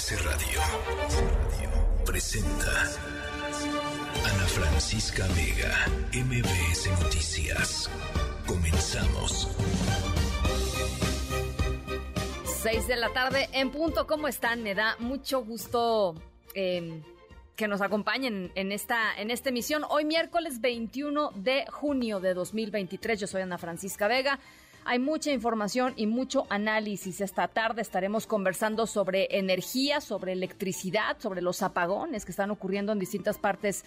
MBS Radio presenta Ana Francisca Vega, MBS Noticias. Comenzamos. 6 de la tarde en punto. ¿Cómo están? Me da mucho gusto eh, que nos acompañen en esta, en esta emisión. Hoy miércoles 21 de junio de 2023. Yo soy Ana Francisca Vega. Hay mucha información y mucho análisis. Esta tarde estaremos conversando sobre energía, sobre electricidad, sobre los apagones que están ocurriendo en distintas partes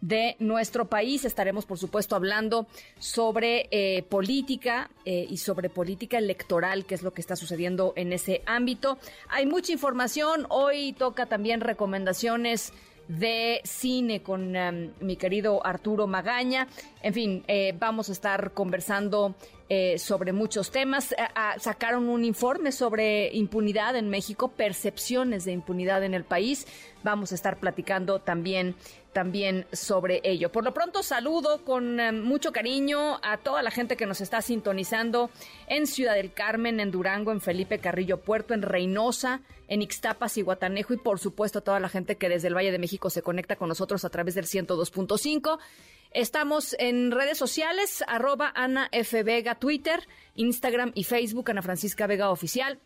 de nuestro país. Estaremos, por supuesto, hablando sobre eh, política eh, y sobre política electoral, que es lo que está sucediendo en ese ámbito. Hay mucha información. Hoy toca también recomendaciones de cine con um, mi querido Arturo Magaña. En fin, eh, vamos a estar conversando eh, sobre muchos temas. sacaron un informe sobre impunidad en México, percepciones de impunidad en el país. Vamos a estar platicando también también sobre ello. Por lo pronto saludo con eh, mucho cariño a toda la gente que nos está sintonizando en Ciudad del Carmen, en Durango, en Felipe Carrillo Puerto, en Reynosa, en Ixtapas y Guatanejo y por supuesto a toda la gente que desde el Valle de México se conecta con nosotros a través del 102.5. Estamos en redes sociales, arroba Ana F. Vega, Twitter, Instagram y Facebook, Ana Francisca Vega Oficial.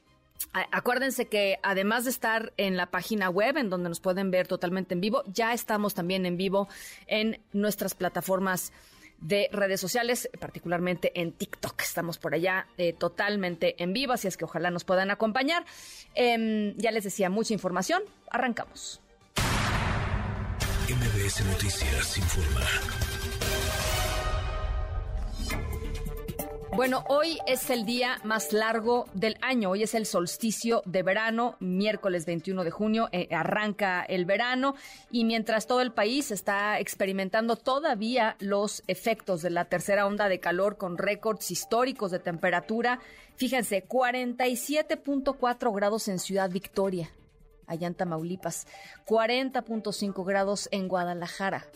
Acuérdense que además de estar en la página web, en donde nos pueden ver totalmente en vivo, ya estamos también en vivo en nuestras plataformas de redes sociales, particularmente en TikTok. Estamos por allá eh, totalmente en vivo, así es que ojalá nos puedan acompañar. Em, ya les decía, mucha información. Arrancamos. MBS Noticias informa. Bueno, hoy es el día más largo del año. Hoy es el solsticio de verano, miércoles 21 de junio, eh, arranca el verano y mientras todo el país está experimentando todavía los efectos de la tercera onda de calor con récords históricos de temperatura, fíjense, 47.4 grados en Ciudad Victoria, allá en Tamaulipas, 40.5 grados en Guadalajara.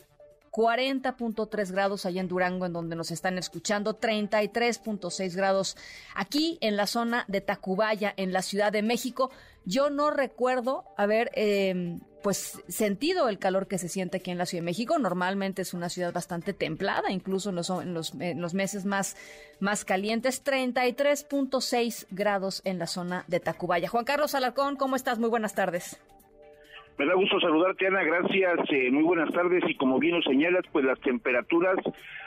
40.3 grados allá en Durango, en donde nos están escuchando, 33.6 grados aquí en la zona de Tacubaya, en la Ciudad de México. Yo no recuerdo haber em, pues sentido el calor que se siente aquí en la Ciudad de México. Normalmente es una ciudad bastante templada, incluso en los, en los, en los meses más, más calientes, 33.6 grados en la zona de Tacubaya. Juan Carlos Alarcón, ¿cómo estás? Muy buenas tardes. Me da gusto saludarte, Ana. Gracias. Eh, muy buenas tardes. Y como bien lo señalas, pues las temperaturas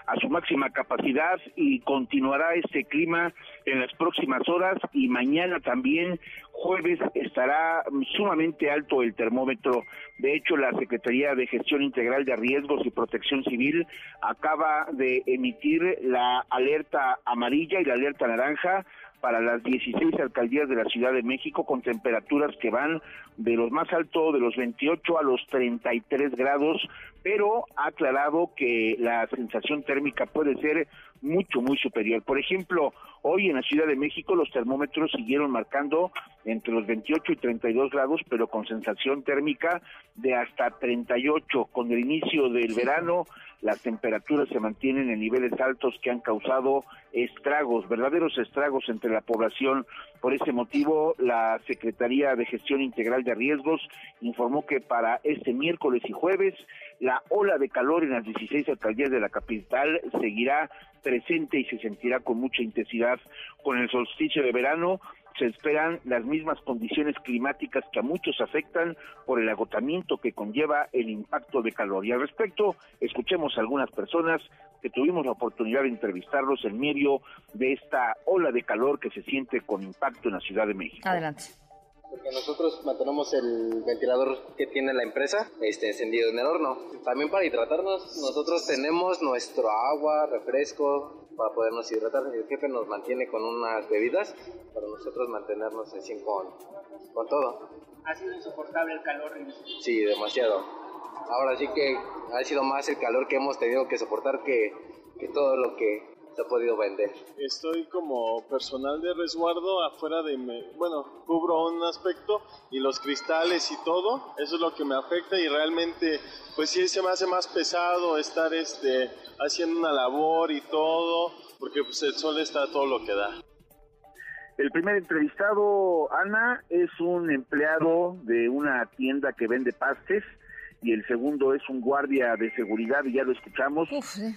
a su máxima capacidad y continuará este clima en las próximas horas y mañana también jueves estará sumamente alto el termómetro. De hecho, la Secretaría de Gestión Integral de Riesgos y Protección Civil acaba de emitir la alerta amarilla y la alerta naranja para las 16 alcaldías de la Ciudad de México con temperaturas que van de los más altos de los 28 a los 33 grados, pero ha aclarado que la sensación térmica puede ser mucho, muy superior. Por ejemplo, hoy en la Ciudad de México los termómetros siguieron marcando entre los 28 y 32 grados, pero con sensación térmica de hasta 38. Con el inicio del verano, las temperaturas se mantienen en niveles altos que han causado estragos, verdaderos estragos entre la población. Por ese motivo, la Secretaría de Gestión Integral de Riesgos informó que para este miércoles y jueves la ola de calor en las 16 alcaldías de la capital seguirá presente y se sentirá con mucha intensidad con el solsticio de verano se esperan las mismas condiciones climáticas que a muchos afectan por el agotamiento que conlleva el impacto de calor. Y al respecto, escuchemos a algunas personas que tuvimos la oportunidad de entrevistarlos en medio de esta ola de calor que se siente con impacto en la Ciudad de México. Adelante porque nosotros mantenemos el ventilador que tiene la empresa este, encendido en el horno. También para hidratarnos, nosotros tenemos nuestro agua, refresco, para podernos hidratar. El jefe nos mantiene con unas bebidas para nosotros mantenernos en con, con todo. ¿Ha sido insoportable el calor? Sí, demasiado. Ahora sí que ha sido más el calor que hemos tenido que soportar que, que todo lo que se ha podido vender. Estoy como personal de resguardo afuera de, bueno, cubro un aspecto y los cristales y todo, eso es lo que me afecta y realmente pues sí se me hace más pesado estar este haciendo una labor y todo, porque pues el sol está todo lo que da. El primer entrevistado, Ana, es un empleado de una tienda que vende pastes y el segundo es un guardia de seguridad, y ya lo escuchamos.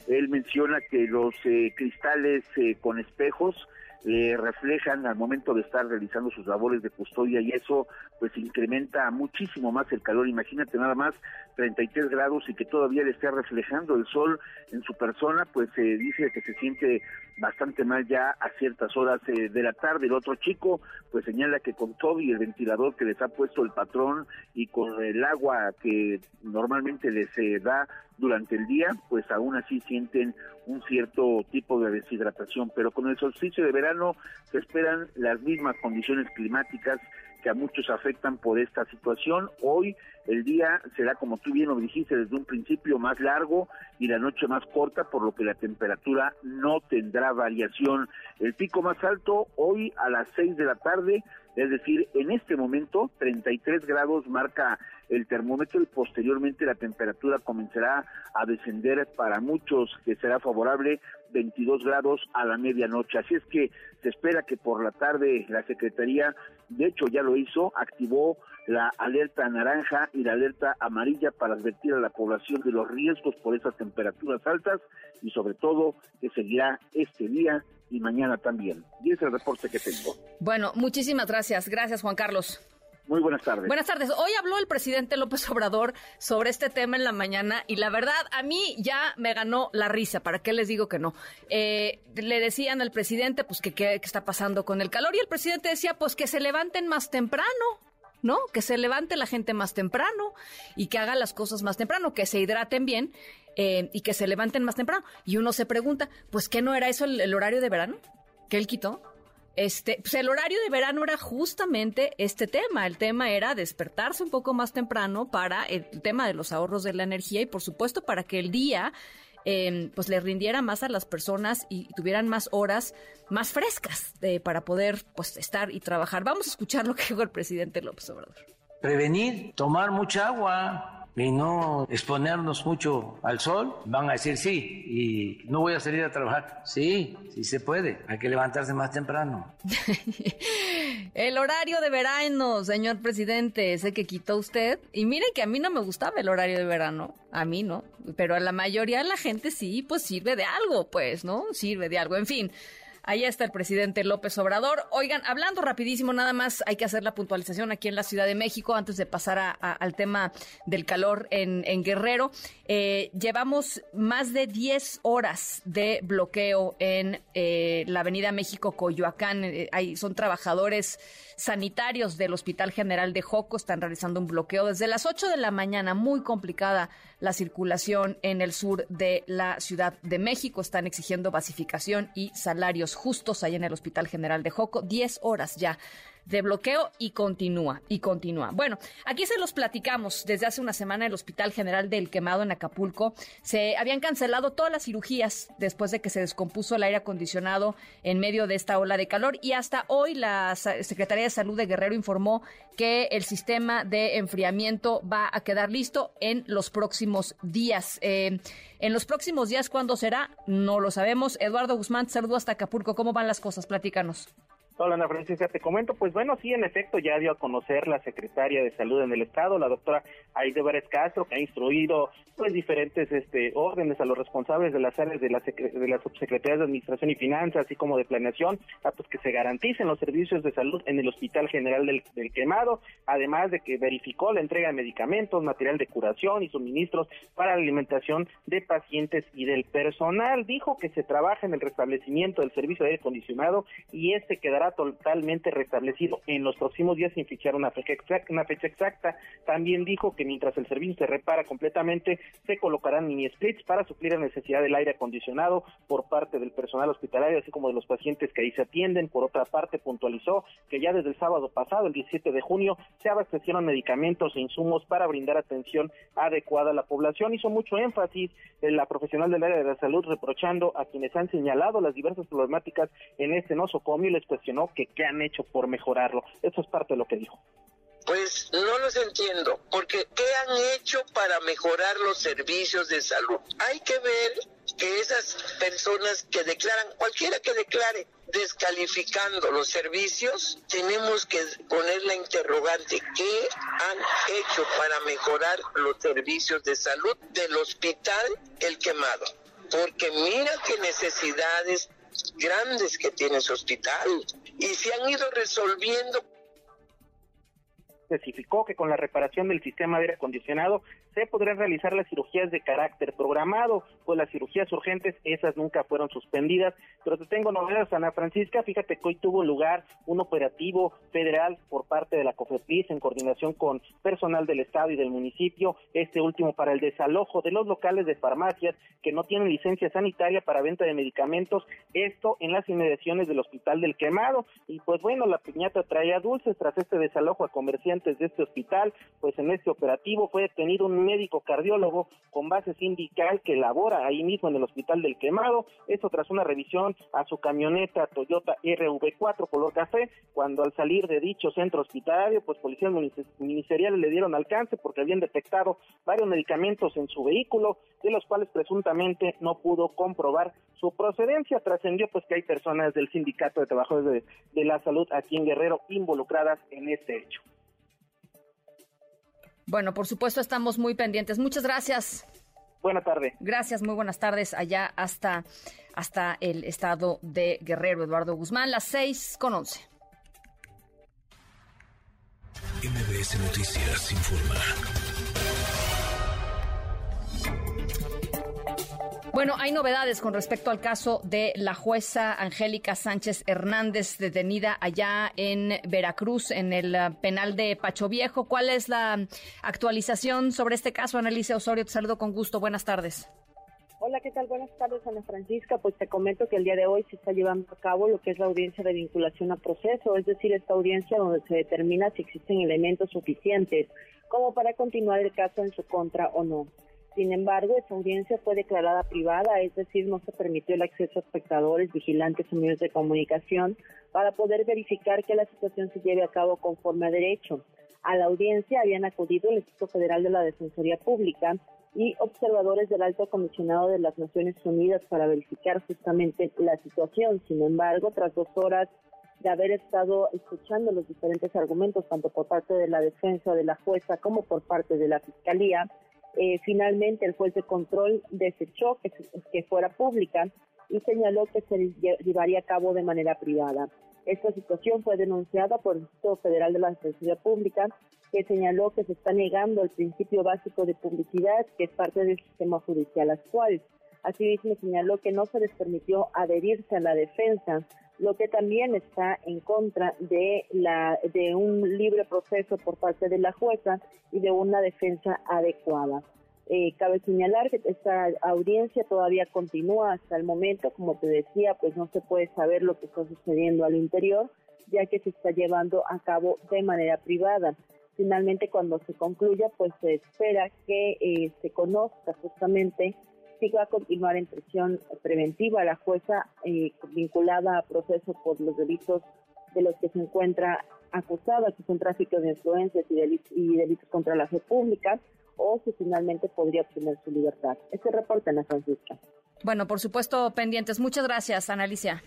Él menciona que los eh, cristales eh, con espejos le reflejan al momento de estar realizando sus labores de custodia y eso pues incrementa muchísimo más el calor. Imagínate nada más 33 grados y que todavía le esté reflejando el sol en su persona, pues se dice que se siente bastante mal ya a ciertas horas eh, de la tarde. El otro chico pues señala que con todo y el ventilador que les ha puesto el patrón y con el agua que normalmente les eh, da durante el día, pues aún así sienten un cierto tipo de deshidratación. Pero con el solsticio de verano se esperan las mismas condiciones climáticas que a muchos afectan por esta situación. Hoy el día será, como tú bien lo dijiste desde un principio, más largo y la noche más corta, por lo que la temperatura no tendrá variación. El pico más alto hoy a las 6 de la tarde, es decir, en este momento 33 grados marca el termómetro y posteriormente la temperatura comenzará a descender para muchos, que será favorable 22 grados a la medianoche. Así es que se espera que por la tarde la Secretaría, de hecho ya lo hizo, activó la alerta naranja y la alerta amarilla para advertir a la población de los riesgos por esas temperaturas altas y sobre todo que seguirá este día y mañana también. Y es el reporte que tengo. Bueno, muchísimas gracias. Gracias, Juan Carlos. Muy buenas tardes. Buenas tardes. Hoy habló el presidente López Obrador sobre este tema en la mañana y la verdad a mí ya me ganó la risa. ¿Para qué les digo que no? Eh, le decían al presidente pues que qué está pasando con el calor y el presidente decía pues que se levanten más temprano. ¿no? Que se levante la gente más temprano y que haga las cosas más temprano, que se hidraten bien eh, y que se levanten más temprano. Y uno se pregunta, pues, ¿qué no era eso el, horario de verano? ¿Que él quitó? Este, pues el horario de verano era justamente este tema. El tema era despertarse un poco más temprano para el tema de los ahorros de la energía y, por supuesto, para que el día Em, pues le rindiera más a las personas y, tuvieran más horas más frescas para poder pues estar y trabajar. Vamos a escuchar lo que dijo el presidente López Obrador. Prevenir, tomar mucha agua, y no exponernos mucho al sol, van a decir sí, y no voy a salir a trabajar. Sí, sí se puede, hay que levantarse más temprano. el horario de verano, señor presidente, ese que quitó usted. Y mire que a mí no me gustaba el horario de verano, a mí no, pero a la mayoría de la gente sí, pues sirve de algo, pues, ¿no? Sirve de algo, en fin. Ahí está el presidente López Obrador. Oigan, hablando rapidísimo, nada más hay que hacer la puntualización aquí en la Ciudad de México antes de pasar al tema del calor en, Guerrero. Eh, llevamos más de 10 horas de bloqueo en eh, la Avenida México Coyoacán. Eh, son trabajadores sanitarios del Hospital General de Joco, están realizando un bloqueo desde las 8 de la mañana, muy complicada la circulación en el sur de la Ciudad de México. Están exigiendo basificación y salarios justos ahí en el Hospital General de Joco. Diez horas ya de bloqueo y continúa, y continúa. Bueno, aquí se los platicamos. Desde hace una semana el Hospital General del Quemado en Acapulco se habían cancelado todas las cirugías después de que se descompuso el aire acondicionado en medio de esta ola de calor y hasta hoy la Secretaría de Salud de Guerrero informó que el sistema de enfriamiento va a quedar listo en los próximos días. Eh, en los próximos días, ¿cuándo será? No lo sabemos. Eduardo Guzmán, saludo hasta Acapulco. ¿Cómo van las cosas? Platícanos. Hola Ana Francisca, te comento, pues bueno, sí, en efecto ya dio a conocer la secretaria de Salud en el Estado, la doctora Aide Vélez Castro, que ha instruido pues diferentes este órdenes a los responsables de las áreas de la, de la Subsecretaría de Administración y Finanzas, así como de Planeación, a pues que se garanticen los servicios de salud en el Hospital General del, del Quemado, además de que verificó la entrega de medicamentos, material de curación y suministros para la alimentación de pacientes y del personal. Dijo que se trabaja en el restablecimiento del servicio de aire acondicionado y este quedará totalmente restablecido en los próximos días sin fichar una fecha, exacta. También dijo que mientras el servicio se repara completamente, se colocarán mini splits para suplir la necesidad del aire acondicionado por parte del personal hospitalario, así como de los pacientes que ahí se atienden. Por otra parte, puntualizó que ya desde el sábado pasado, el 17 de junio, se abastecieron medicamentos e insumos para brindar atención adecuada a la población. Hizo mucho énfasis en la profesional del área de la salud reprochando a quienes han señalado las diversas problemáticas en este nosocomio y les cuestionó que qué han hecho por mejorarlo. Eso es parte de lo que dijo. Pues no los entiendo, porque ¿qué han hecho para mejorar los servicios de salud? Hay que ver que esas personas que declaran, cualquiera que declare, descalificando los servicios, tenemos que poner la interrogante, ¿qué han hecho para mejorar los servicios de salud del hospital El Quemado? Porque mira qué necesidades grandes que tiene ese hospital. Y se han ido resolviendo. Especificó que con la reparación del sistema de aire acondicionado se podrán realizar las cirugías de carácter programado, pues las cirugías urgentes, esas nunca fueron suspendidas. Pero te tengo novedades, Ana Francisca, fíjate que hoy tuvo lugar un operativo federal por parte de la COFEPRIS en coordinación con personal del Estado y del municipio, este último para el desalojo de los locales de farmacias que no tienen licencia sanitaria para venta de medicamentos, esto en las inmediaciones del Hospital del Quemado. Y pues bueno, la piñata traía dulces tras este desalojo a comerciantes de este hospital, pues en este operativo fue detenido un médico cardiólogo con base sindical que labora ahí mismo en el Hospital del Quemado, esto tras una revisión a su camioneta Toyota RV4 color café, cuando al salir de dicho centro hospitalario, pues policías ministeriales le dieron alcance porque habían detectado varios medicamentos en su vehículo, de los cuales presuntamente no pudo comprobar su procedencia. Trascendió pues que hay personas del Sindicato de Trabajadores de la Salud aquí en Guerrero involucradas en este hecho. Bueno, por supuesto estamos muy pendientes. Muchas gracias. Buenas tardes. Gracias, muy buenas tardes allá hasta, hasta el estado de Guerrero, Eduardo Guzmán, las seis con once. MBS Noticias informa. Bueno, hay novedades con respecto al caso de la jueza Angélica Sánchez Hernández, detenida allá en Veracruz, en el uh, penal de Pacho Viejo. ¿Cuál es la actualización sobre este caso? Analicia Osorio, te saludo con gusto. Buenas tardes. Hola, ¿qué tal? Buenas tardes, Ana Francisca. Pues te comento que el día de hoy se está llevando a cabo lo que es la audiencia de vinculación a proceso, es decir, esta audiencia donde se determina si existen elementos suficientes como para continuar el caso en su contra o no. Sin embargo, esa audiencia fue declarada privada, es decir, no se permitió el acceso a espectadores, vigilantes o medios de comunicación para poder verificar que la situación se lleve a cabo conforme a derecho. A la audiencia habían acudido el Instituto Federal de la Defensoría Pública y observadores del Alto Comisionado de las Naciones Unidas para verificar justamente la situación. Sin embargo, tras dos horas de haber estado escuchando los diferentes argumentos, tanto por parte de la defensa de la jueza como por parte de la Fiscalía, eh, finalmente, el juez de control desechó que, que fuera pública y señaló que se llevaría a cabo de manera privada. Esta situación fue denunciada por el Instituto Federal de la Defensoría Pública, que señaló que se está negando el principio básico de publicidad, que es parte del sistema judicial actual. Asimismo, señaló que no se les permitió adherirse a la defensa lo que también está en contra de la de un libre proceso por parte de la jueza y de una defensa adecuada. Eh, cabe señalar que esta audiencia todavía continúa hasta el momento, como te decía, pues no se puede saber lo que está sucediendo al interior, ya que se está llevando a cabo de manera privada. Finalmente, cuando se concluya, pues se espera que eh, se conozca justamente sí va a continuar en prisión preventiva. La jueza eh, vinculada a proceso por los delitos de los que se encuentra acusada, que son tráfico de influencias y delitos, y delitos contra la fe pública, o si finalmente podría obtener su libertad. Este reporte, Ana Francisca. Bueno, por supuesto, pendientes. Muchas gracias, Ana Alicia.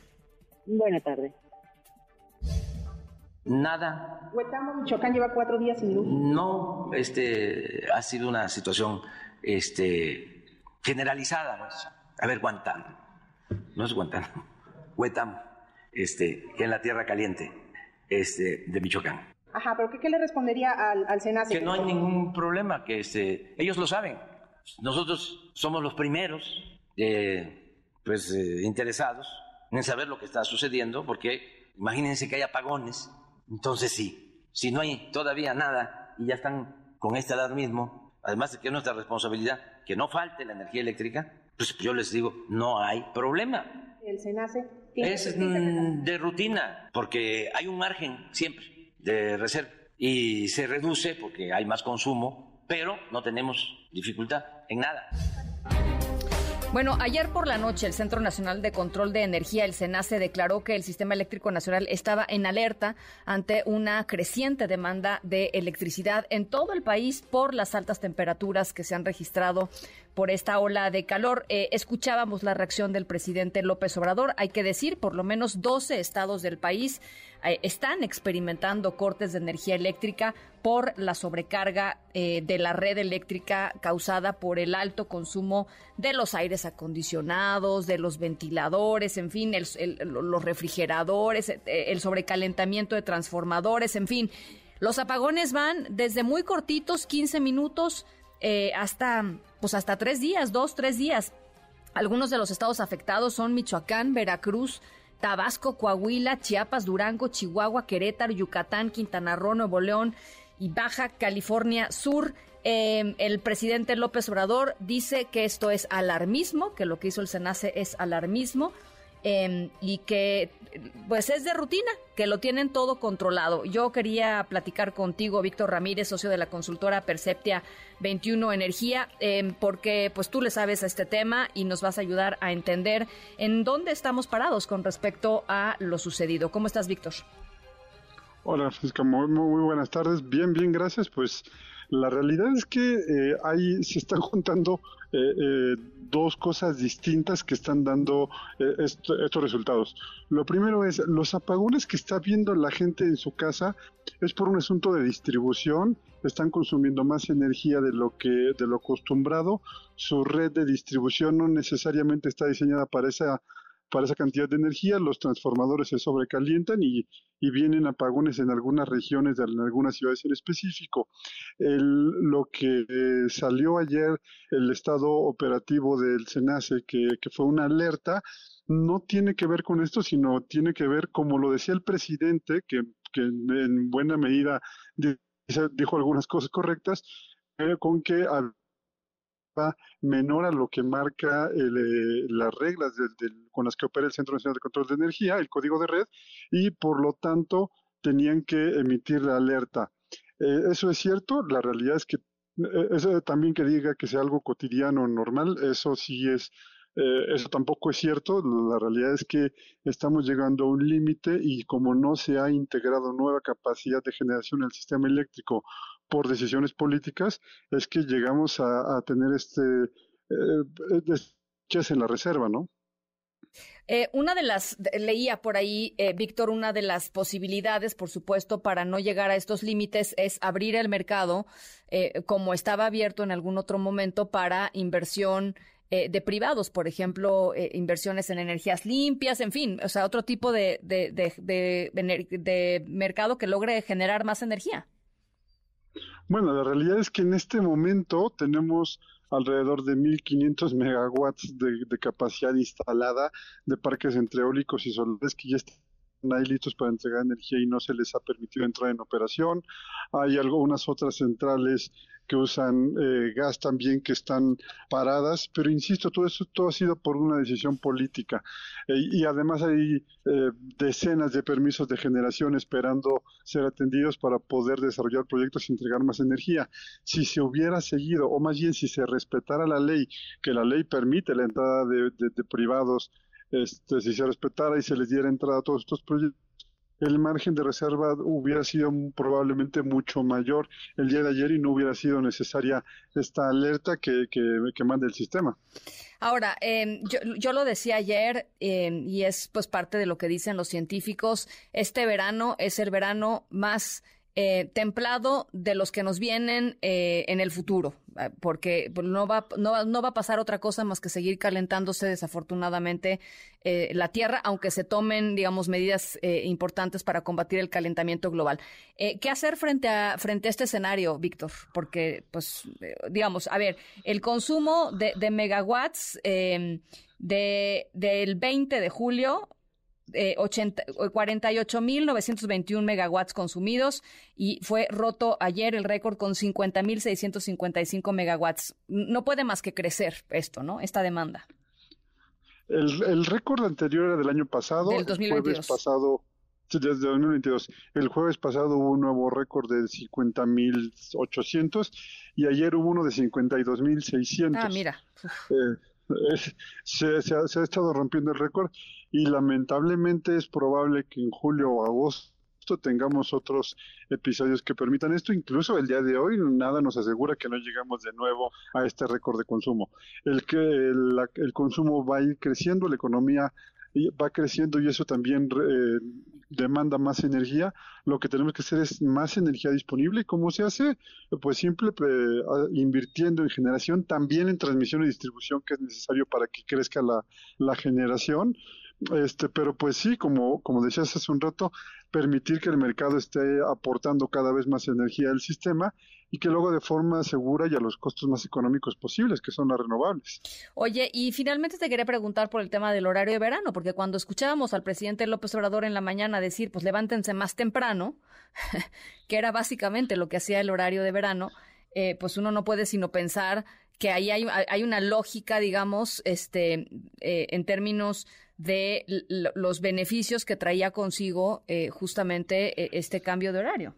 Buenas tardes. Nada. Huetamo, Michoacán lleva cuatro días sin luz. No, este, ha sido una situación, este, generalizada. A ver, Guantánamo, no es Guantánamo, Huetamo, este, que en la tierra caliente este, de Michoacán. Ajá, pero ¿qué, le respondería al, al Que no hay ningún problema, que este, ellos lo saben. Nosotros somos los primeros eh, pues, eh, interesados en saber lo que está sucediendo, porque imagínense que hay apagones. Entonces sí, si no hay todavía nada y ya están con este alarmismo, además de que es nuestra responsabilidad, que no falte la energía eléctrica, pues yo les digo, no hay problema. ¿El SENACE? Es mm, de rutina, porque hay un margen siempre de reserva y se reduce porque hay más consumo, pero no tenemos dificultad en nada. Bueno, ayer por la noche el Centro Nacional de Control de Energía, el CENACE, declaró que el Sistema Eléctrico Nacional estaba en alerta ante una creciente demanda de electricidad en todo el país por las altas temperaturas que se han registrado por esta ola de calor. Eh, escuchábamos la reacción del presidente López Obrador. Hay que decir, por lo menos 12 estados del país eh, están experimentando cortes de energía eléctrica por la sobrecarga eh, de la red eléctrica causada por el alto consumo de los aires acondicionados, de los ventiladores, en fin, los refrigeradores, el sobrecalentamiento de transformadores, en fin. Los apagones van desde muy cortitos, 15 minutos, hasta, pues hasta tres días, dos, tres días. Algunos de los estados afectados son Michoacán, Veracruz, Tabasco, Coahuila, Chiapas, Durango, Chihuahua, Querétaro, Yucatán, Quintana Roo, Nuevo León y Baja California Sur. Em, el presidente López Obrador dice que esto es alarmismo, que lo que hizo el SENACE es alarmismo. Em, y que pues es de rutina, que lo tienen todo controlado. Yo quería platicar contigo, Víctor Ramírez, socio de la consultora Perceptia 21 Energía, em, porque pues tú le sabes a este tema y nos vas a ayudar a entender en dónde estamos parados con respecto a lo sucedido. ¿Cómo estás, Víctor? Hola, Francisca, muy, muy buenas tardes. Bien, bien, gracias. Pues la realidad es que eh, ahí se están juntando eh, eh, dos cosas distintas que están dando estos resultados. Lo primero es los apagones que está viendo la gente en su casa es por un asunto de distribución. Están consumiendo más energía de lo que de lo acostumbrado. Su red de distribución no necesariamente está diseñada para esa para esa cantidad de energía, los transformadores se sobrecalientan y, vienen apagones en algunas regiones, en algunas ciudades en específico. lo que eh, salió ayer, el estado operativo del SENACE, que, fue una alerta, no tiene que ver con esto, sino tiene que ver, como lo decía el presidente, que, en buena medida dijo algunas cosas correctas, eh, con que menor a lo que marca eh, las reglas con las que opera el Centro Nacional de Control de Energía, el código de red, y por lo tanto tenían que emitir la alerta. Eh, eso es cierto, la realidad es que eh, eso también que diga que sea algo cotidiano, normal, eso sí es eso tampoco es cierto. La realidad es que estamos llegando a un límite y como no se ha integrado nueva capacidad de generación en el sistema eléctrico por decisiones políticas es que llegamos a, tener este eh, en la reserva, ¿no? Eh, una de las, leía por ahí, eh, Víctor, una de las posibilidades, por supuesto, para no llegar a estos límites es abrir el mercado, eh, como estaba abierto en algún otro momento, para inversión de privados, por ejemplo, inversiones en energías limpias, en fin, o sea, otro tipo de mercado que logre generar más energía. Bueno, la realidad es que en este momento tenemos alrededor de 1.500 megawatts de, capacidad instalada de parques entre eólicos y solares que ya están ahí listos para entregar energía y no se les ha permitido entrar en operación. Hay algunas otras centrales que usan eh, gas también que están paradas, pero insisto, todo eso todo ha sido por una decisión política eh, y además hay eh, decenas de permisos de generación esperando ser atendidos para poder desarrollar proyectos y entregar más energía. Si se hubiera seguido, o más bien si se respetara la ley, que la ley permite la entrada de privados, este, si se respetara y se les diera entrada a todos estos proyectos, el margen de reserva hubiera sido probablemente mucho mayor el día de ayer y no hubiera sido necesaria esta alerta que, que, manda el sistema. Ahora, em, yo, lo decía ayer em, y es pues parte de lo que dicen los científicos, este verano es el verano más eh, templado de los que nos vienen eh, en el futuro, eh, porque no va, no, no, va a pasar otra cosa más que seguir calentándose desafortunadamente la Tierra, aunque se tomen, digamos, medidas importantes para combatir el calentamiento global. ¿Qué hacer frente a, frente a este escenario, Víctor? Porque, pues, digamos, a ver, el consumo de, megawatts de, del 20 de julio eh, 48.921 megawatts consumidos y fue roto ayer el récord con 50.655 megawatts. No puede más que crecer esto, ¿no? Esta demanda. El, récord anterior era del año pasado. Del 2022. El jueves pasado, desde 2022. El jueves pasado hubo un nuevo récord de 50.800 y ayer hubo uno de 52.600. Ah, mira. Eh, se, se, ha, se, ha, estado rompiendo el récord y lamentablemente es probable que en julio o agosto tengamos otros episodios que permitan esto. Incluso el día de hoy nada nos asegura que no llegamos de nuevo a este récord de consumo. El que el, el consumo va a ir creciendo, la economía va creciendo y eso también eh, demanda más energía, lo que tenemos que hacer es más energía disponible. ¿Cómo se hace? Pues simple, invirtiendo en generación, también en transmisión y distribución, que es necesario para que crezca la, la generación. Este, pero pues sí, como, como decías hace un rato, permitir que el mercado esté aportando cada vez más energía al sistema y que luego de forma segura y a los costos más económicos posibles, que son las renovables. Oye, y finalmente te quería preguntar por el tema del horario de verano, porque cuando escuchábamos al presidente López Obrador en la mañana decir, pues levántense más temprano, que era básicamente lo que hacía el horario de verano, eh, pues uno no puede sino pensar que ahí hay, hay una lógica, digamos, este, eh, en términos de los beneficios que traía consigo eh, justamente eh, este cambio de horario.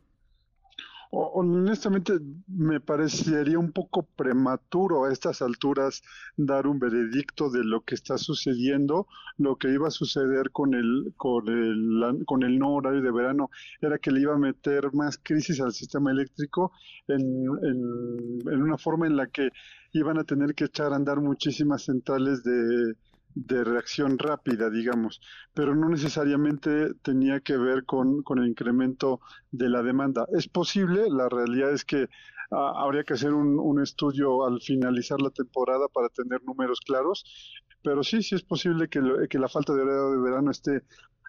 Honestamente, me parecería un poco prematuro a estas alturas dar un veredicto de lo que está sucediendo. Lo que iba a suceder con el, con el, con el no horario de verano era que le iba a meter más crisis al sistema eléctrico en, en, en una forma en la que iban a tener que echar a andar muchísimas centrales de, de reacción rápida, digamos, pero no necesariamente tenía que ver con, con el incremento de la demanda. Es posible, la realidad es que ah, habría que hacer un, un, estudio al finalizar la temporada para tener números claros, pero sí, sí es posible que, que la falta de horario de verano esté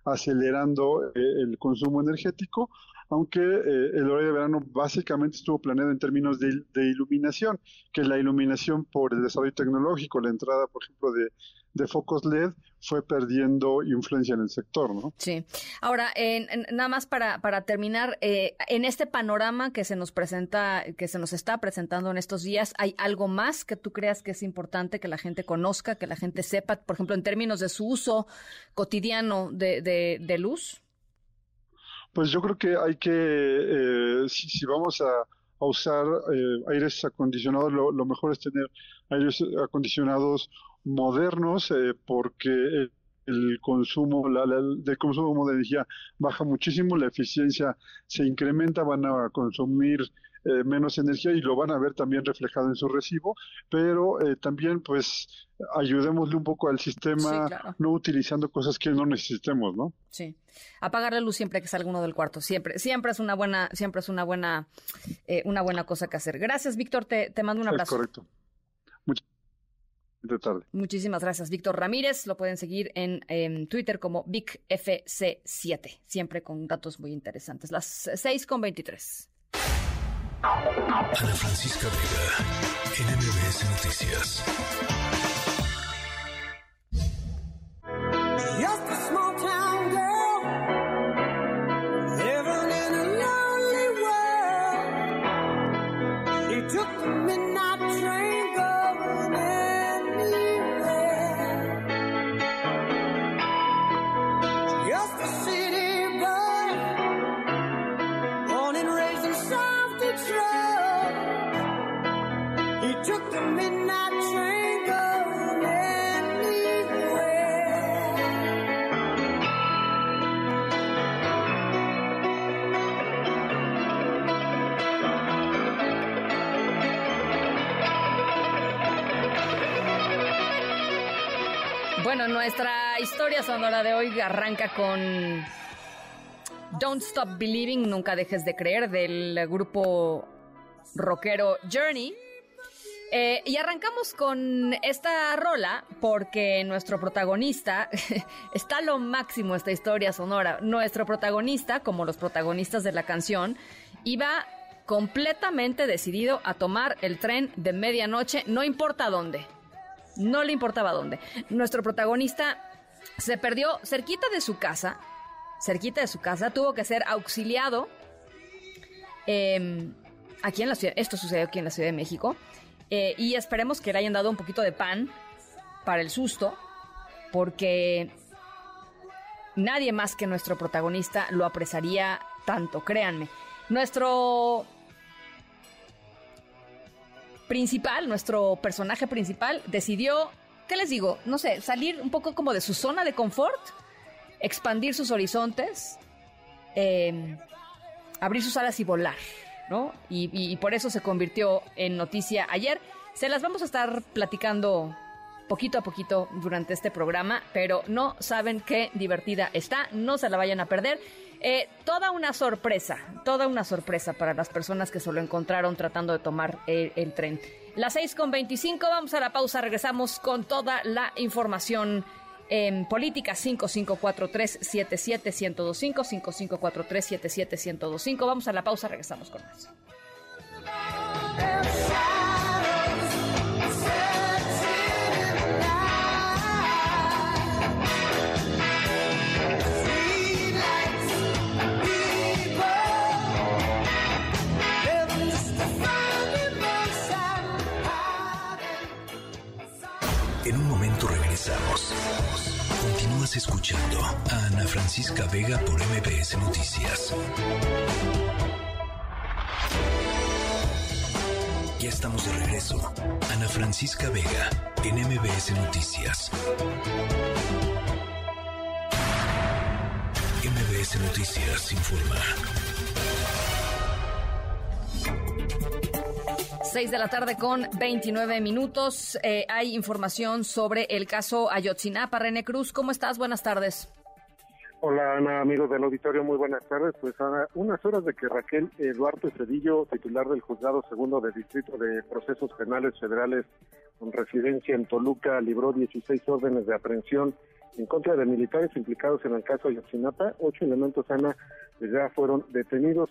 acelerando eh, el consumo energético, aunque eh, el horario de verano básicamente estuvo planeado en términos de, de, iluminación, que la iluminación por el desarrollo tecnológico, la entrada, por ejemplo, de, de focos LED fue perdiendo influencia en el sector, ¿no? Sí. Ahora, en, en, nada más para, para terminar, eh, en este panorama que se nos presenta, que se nos está presentando en estos días, ¿hay algo más que tú creas que es importante que la gente conozca, que la gente sepa, por ejemplo, en términos de su uso cotidiano de, de, de luz? Pues yo creo que hay que, eh, si, si, vamos a, a usar eh, aires acondicionados, lo, lo, mejor es tener aires acondicionados modernos eh, porque el consumo la, la, consumo de energía baja muchísimo, la eficiencia se incrementa, van a consumir eh, menos energía y lo van a ver también reflejado en su recibo, pero eh, también pues ayudémosle un poco al sistema sí, claro. no utilizando cosas que no necesitemos, ¿no? Sí. Apagar la luz siempre que salga uno del cuarto, siempre, siempre es una buena, siempre es una buena, eh, una buena cosa que hacer. Gracias, Víctor, te, te mando un abrazo. Es correcto. Muchas de tarde. Muchísimas gracias, Víctor Ramírez. Lo pueden seguir en, en Twitter como VicFC7, siempre con datos muy interesantes. Las 6 con 23. Ana Francisca Vega, NMBS Noticias. Nuestra historia sonora de hoy arranca con Don't Stop Believing, Nunca Dejes de Creer, del grupo rockero Journey. Eh, y arrancamos con esta rola porque nuestro protagonista, está lo máximo esta historia sonora, nuestro protagonista, como los protagonistas de la canción, iba completamente decidido a tomar el tren de medianoche, no importa dónde. No le importaba dónde. Nuestro protagonista se perdió cerquita de su casa, cerquita de su casa, tuvo que ser auxiliado. Eh, aquí en la ciudad, esto sucedió aquí en la Ciudad de México. Eh, y esperemos que le hayan dado un poquito de pan para el susto, porque nadie más que nuestro protagonista lo apresaría tanto, créanme. Nuestro principal, nuestro personaje principal, decidió ¿qué les digo? No sé, salir un poco como de su zona de confort, expandir sus horizontes, eh, abrir sus alas y volar, ¿no? Y- y por eso se convirtió en noticia ayer. Se las vamos a estar platicando poquito a poquito durante este programa, pero no saben qué divertida está, no se la vayan a perder. Eh, toda una sorpresa, toda una sorpresa para las personas que se lo encontraron tratando de tomar el, tren. Las 6 con 25, vamos a la pausa, regresamos con toda la información en política 5543-77-1025, 5543-77-1025. Vamos a la pausa, regresamos con más. Escuchando a Ana Francisca Vega por MBS Noticias. Ya estamos de regreso. Ana Francisca Vega en MBS Noticias. MBS Noticias informa. 6 de la tarde con 29 minutos. Eh, hay información sobre el caso Ayotzinapa. René Cruz, ¿cómo estás? Buenas tardes. Hola Ana, amigos del auditorio, muy buenas tardes. Pues a unas horas de que Raquel Eduardo Cedillo, titular del Juzgado Segundo de Distrito de Procesos Penales Federales con residencia en Toluca, libró 16 órdenes de aprehensión en contra de militares implicados en el caso Ayotzinapa. Ocho elementos, Ana, ya fueron detenidos.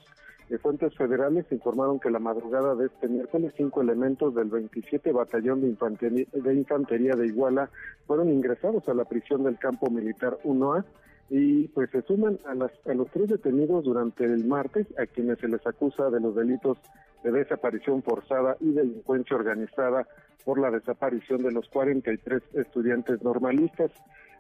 De fuentes federales informaron que la madrugada de este miércoles cinco elementos del 27 Batallón de Infantería de, Infantería de Iguala fueron ingresados a la prisión del campo militar 1A y pues se suman a, las, a los tres detenidos durante el martes a quienes se les acusa de los delitos de desaparición forzada y delincuencia organizada por la desaparición de los 43 estudiantes normalistas.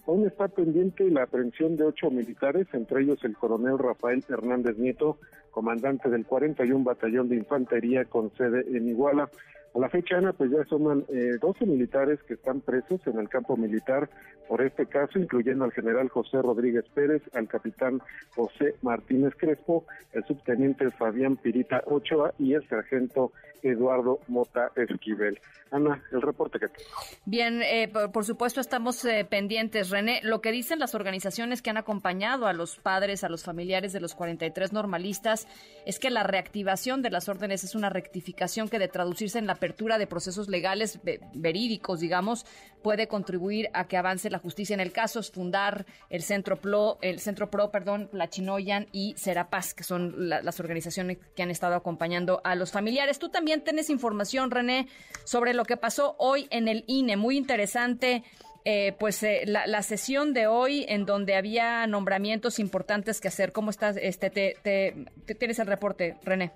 Aún está pendiente la aprehensión de ocho militares, entre ellos el coronel Rafael Hernández Nieto, comandante del 41 Batallón de Infantería con sede en Iguala. A la fecha, Ana, pues ya suman eh, 12 militares que están presos en el campo militar por este caso, incluyendo al general José Rodríguez Pérez, al capitán José Martínez Crespo, el subteniente Fabián Pirita Ochoa y el sargento Eduardo Mota Esquivel. Ana, el reporte que tengo. Bien, eh, por, supuesto estamos eh, pendientes, René. Lo que dicen las organizaciones que han acompañado a los padres, a los familiares de los 43 normalistas, es que la reactivación de las órdenes es una rectificación que de traducirse en la apertura de procesos legales ve verídicos, digamos, puede contribuir a que avance la justicia en el caso. Es fundar el Centro Pro, el Centro Pro, perdón, la Chinoyan y Serapaz, que son la, las organizaciones que han estado acompañando a los familiares. Tú también tienes información, René, sobre lo que pasó hoy en el INE. Muy interesante. Eh, pues eh, la, sesión de hoy en donde había nombramientos importantes que hacer. ¿Cómo estás? Este, te, tienes el reporte, René.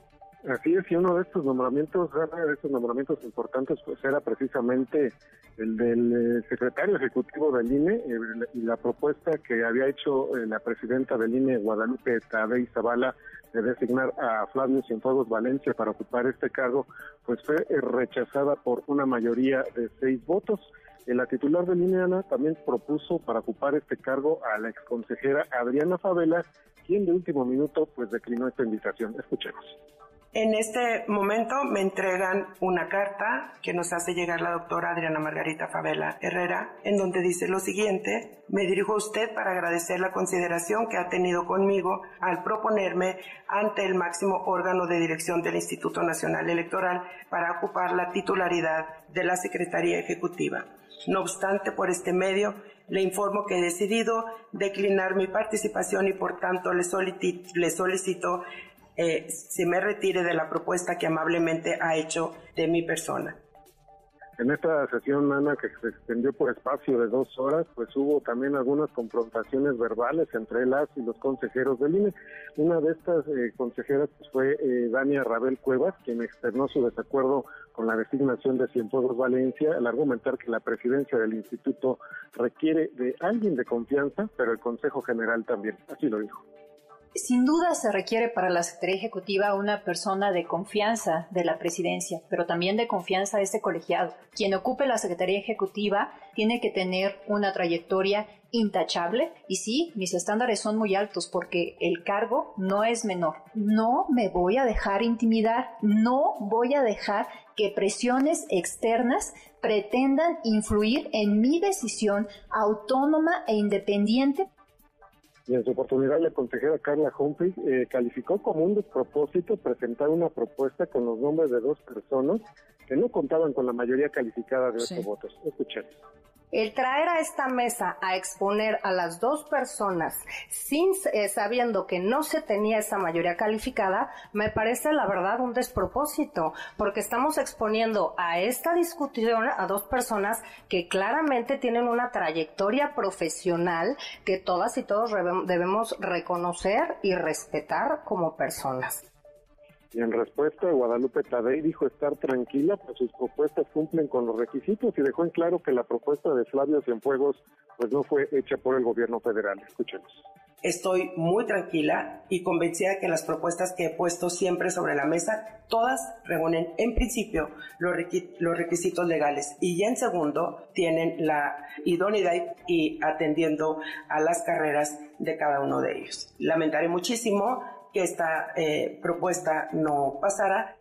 Así es, y uno de estos nombramientos, de estos nombramientos importantes, pues era precisamente el del secretario ejecutivo del INE y la propuesta que había hecho eh, la presidenta del INE, Guadalupe Tadei Zavala, de designar a Flavio Cienfuegos Valencia para ocupar este cargo, pues fue eh, rechazada por una mayoría de seis votos. La titular del INE, Ana, también propuso para ocupar este cargo a la exconsejera Adriana Favela, quien de último minuto pues declinó esta invitación. Escuchemos. En este momento me entregan una carta que nos hace llegar la doctora Adriana Margarita Favela Herrera, en donde dice lo siguiente, me dirijo a usted para agradecer la consideración que ha tenido conmigo al proponerme ante el máximo órgano de dirección del Instituto Nacional Electoral para ocupar la titularidad de la Secretaría Ejecutiva. No obstante, por este medio, le informo que he decidido declinar mi participación y por tanto le, solicito, le solicito eh, se me retire de la propuesta que amablemente ha hecho de mi persona. En esta sesión, Ana, que se extendió por espacio de dos horas, pues hubo también algunas confrontaciones verbales entre las y los consejeros del INE. Una de estas eh, consejeras pues, fue eh, Dania Rabel Cuevas, quien externó su desacuerdo con la designación de Cienfuegos Valencia al argumentar que la presidencia del instituto requiere de alguien de confianza, pero el Consejo General también. Así lo dijo. Sin duda se requiere para la Secretaría Ejecutiva una persona de confianza de la presidencia, pero también de confianza de este colegiado. Quien ocupe la Secretaría Ejecutiva tiene que tener una trayectoria intachable y sí, mis estándares son muy altos porque el cargo no es menor. No me voy a dejar intimidar, no voy a dejar que presiones externas pretendan influir en mi decisión autónoma e independiente y en su oportunidad la consejera Carla Humphrey eh, calificó como un despropósito presentar una propuesta con los nombres de dos personas que no contaban con la mayoría calificada de ocho votos. Escuchemos. El traer a esta mesa a exponer a las dos personas sin eh, sabiendo que no se tenía esa mayoría calificada, me parece la verdad un despropósito, porque estamos exponiendo a esta discusión a dos personas que claramente tienen una trayectoria profesional que todas y todos debemos reconocer y respetar como personas. Y en respuesta, Guadalupe Tadei dijo estar tranquila, pues sus propuestas cumplen con los requisitos y dejó en claro que la propuesta de Flavio Cienfuegos pues no fue hecha por el gobierno federal. Escuchemos. Estoy muy tranquila y convencida de que las propuestas que he puesto siempre sobre la mesa, todas reúnen en principio los, los requisitos legales y ya en segundo tienen la idoneidad y atendiendo a las carreras de cada uno de ellos. Lamentaré muchísimo que esta eh, propuesta no pasara.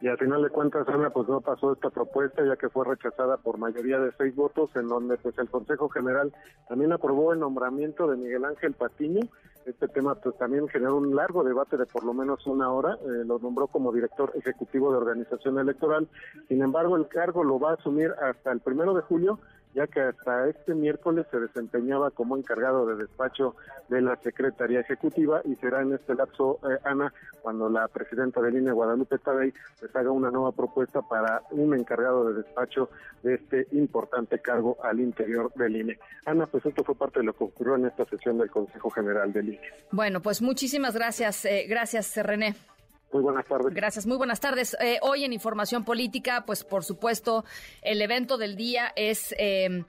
Y al final de cuentas, Ana, pues no pasó esta propuesta ya que fue rechazada por mayoría de seis votos, en donde pues el Consejo General también aprobó el nombramiento de Miguel Ángel Patiño. Este tema pues también generó un largo debate de por lo menos una hora. Eh, lo nombró como director ejecutivo de organización electoral. Sin embargo, el cargo lo va a asumir hasta el primero de julio ya que hasta este miércoles se desempeñaba como encargado de despacho de la Secretaría Ejecutiva y será en este lapso, eh, Ana, cuando la presidenta del INE, Guadalupe Tadei, pues haga una nueva propuesta para un encargado de despacho de este importante cargo al interior del INE. Ana, pues esto fue parte de lo que ocurrió en esta sesión del Consejo General del INE. Bueno, pues muchísimas gracias, eh, gracias René. Muy buenas tardes. Gracias, muy buenas tardes. Eh, hoy en Información Política, pues por supuesto, el evento del día es eh,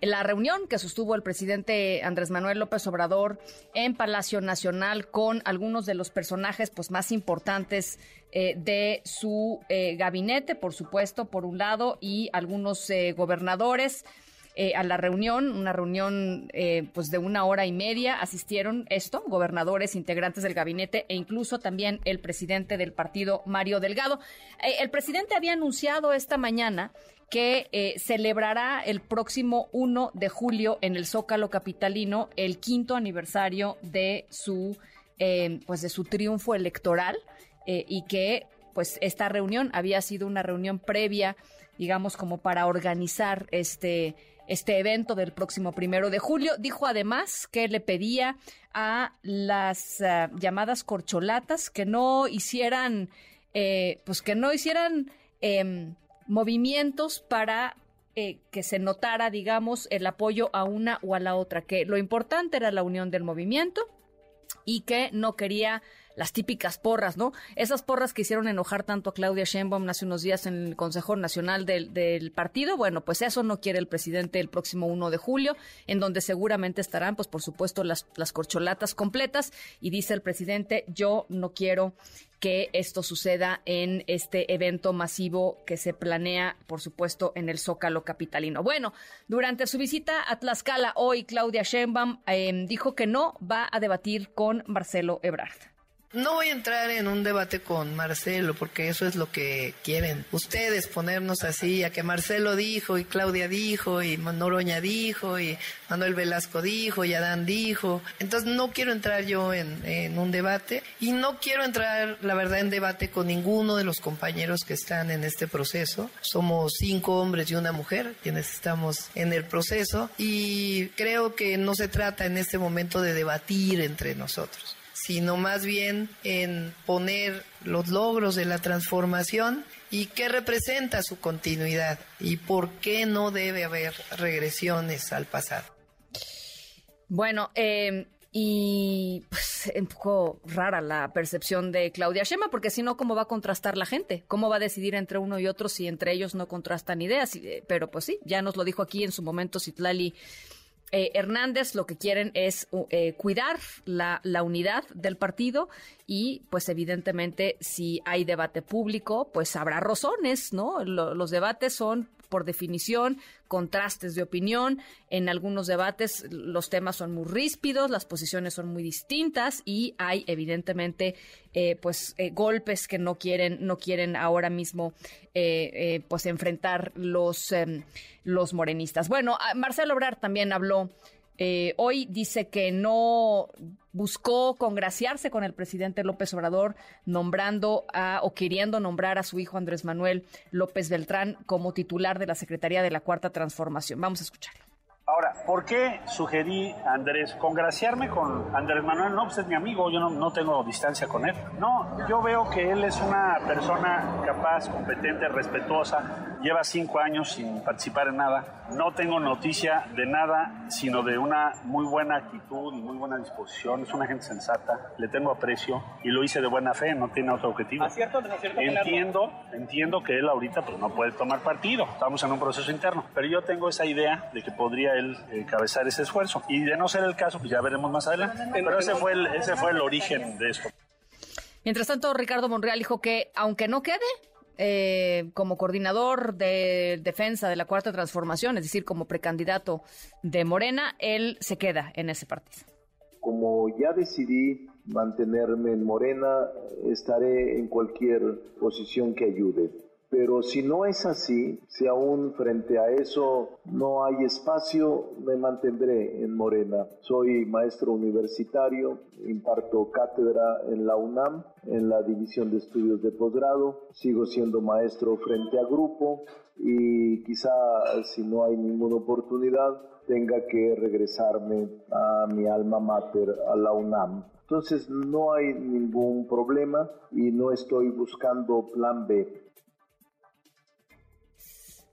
la reunión que sostuvo el presidente Andrés Manuel López Obrador en Palacio Nacional con algunos de los personajes pues, más importantes eh, de su gabinete, por supuesto, por un lado, y algunos gobernadores. Eh, a la reunión, una reunión eh, pues de una hora y media. Asistieron esto, gobernadores, integrantes del gabinete e incluso también el presidente del partido, Mario Delgado. Eh, el presidente había anunciado esta mañana que celebrará el próximo 1 de julio en el Zócalo Capitalino el quinto aniversario de su, pues de su triunfo electoral y que pues esta reunión había sido una reunión previa digamos como para organizar este este evento del próximo primero de julio. Dijo además que le pedía a las eh, llamadas corcholatas que no hicieran, eh, pues que no hicieran em, movimientos para eh, que se notara, digamos, el apoyo a una o a la otra, que lo importante era la unión del movimiento y que no quería las típicas porras, ¿no? Esas porras que hicieron enojar tanto a Claudia Sheinbaum hace unos días en el Consejo Nacional del, partido, bueno, pues eso no quiere el presidente el próximo 1 de julio, en donde seguramente estarán, pues por supuesto, las, corcholatas completas, y dice el presidente, yo no quiero que esto suceda en este evento masivo que se planea, por supuesto, en el Zócalo Capitalino. Bueno, durante su visita a Tlaxcala hoy, Claudia Sheinbaum eh, dijo que no va a debatir con Marcelo Ebrard. No voy a entrar en un debate con Marcelo porque eso es lo que quieren ustedes ponernos así a que Marcelo dijo y Claudia dijo y Noroña dijo y Manuel Velasco dijo y Adán dijo. Entonces no quiero entrar yo en, en un debate y no quiero entrar, la verdad, en debate con ninguno de los compañeros que están en este proceso. Somos cinco hombres y una mujer quienes estamos en el proceso y creo que no se trata en este momento de debatir entre nosotros sino más bien en poner los logros de la transformación y qué representa su continuidad y por qué no debe haber regresiones al pasado. Bueno, eh, y pues un poco rara la percepción de Claudia Shema, porque si no, ¿cómo va a contrastar la gente? ¿Cómo va a decidir entre uno y otro si entre ellos no contrastan ideas? Eh, pero pues sí, ya nos lo dijo aquí en su momento Citlali eh, Hernández lo que quieren es eh, cuidar la, la, unidad del partido y pues evidentemente si hay debate público pues habrá razones, ¿no? los debates son por definición, contrastes de opinión. En algunos debates los temas son muy ríspidos, las posiciones son muy distintas y hay evidentemente eh, pues eh, golpes que no quieren no quieren ahora mismo eh, pues enfrentar los em, los morenistas. Bueno, Marcelo Obrar también habló hoy dice que no buscó congraciarse con el presidente López Obrador nombrando a, o queriendo nombrar a su hijo Andrés Manuel López Beltrán como titular de la Secretaría de la Cuarta Transformación. Vamos a escucharlo. Ahora, ¿por qué sugerí a Andrés congraciarme con Andrés Manuel? No, pues es mi amigo, yo no, no, tengo distancia con él. No, yo veo que él es una persona capaz, competente, respetuosa, lleva cinco años sin participar en nada. No tengo noticia de nada, sino de una muy buena actitud y muy buena disposición. Es una gente sensata, le tengo aprecio y lo hice de buena fe, no tiene otro objetivo. ¿Acierto no cierto, entiendo, entiendo que él ahorita pues, no puede tomar partido, estamos en un proceso interno, pero yo tengo esa idea de que podría él encabezar ese esfuerzo. Y de no ser el caso, pues ya veremos más adelante. Pero ese fue el, ese fue el origen de esto. Mientras tanto, Ricardo Monreal dijo que, aunque no quede, eh, como coordinador de defensa de la Cuarta Transformación, es decir, como precandidato de Morena, él se queda en ese partido. Como ya decidí mantenerme en Morena, estaré en cualquier posición que ayude. Pero si no es así, si aún frente a eso no hay espacio, me mantendré en Morena. Soy maestro universitario, imparto cátedra en la UNAM, en la División de Estudios de Posgrado, sigo siendo maestro frente a grupo y quizá si no hay ninguna oportunidad tenga que regresarme a mi alma mater, a la UNAM. Entonces no hay ningún problema y no estoy buscando plan B.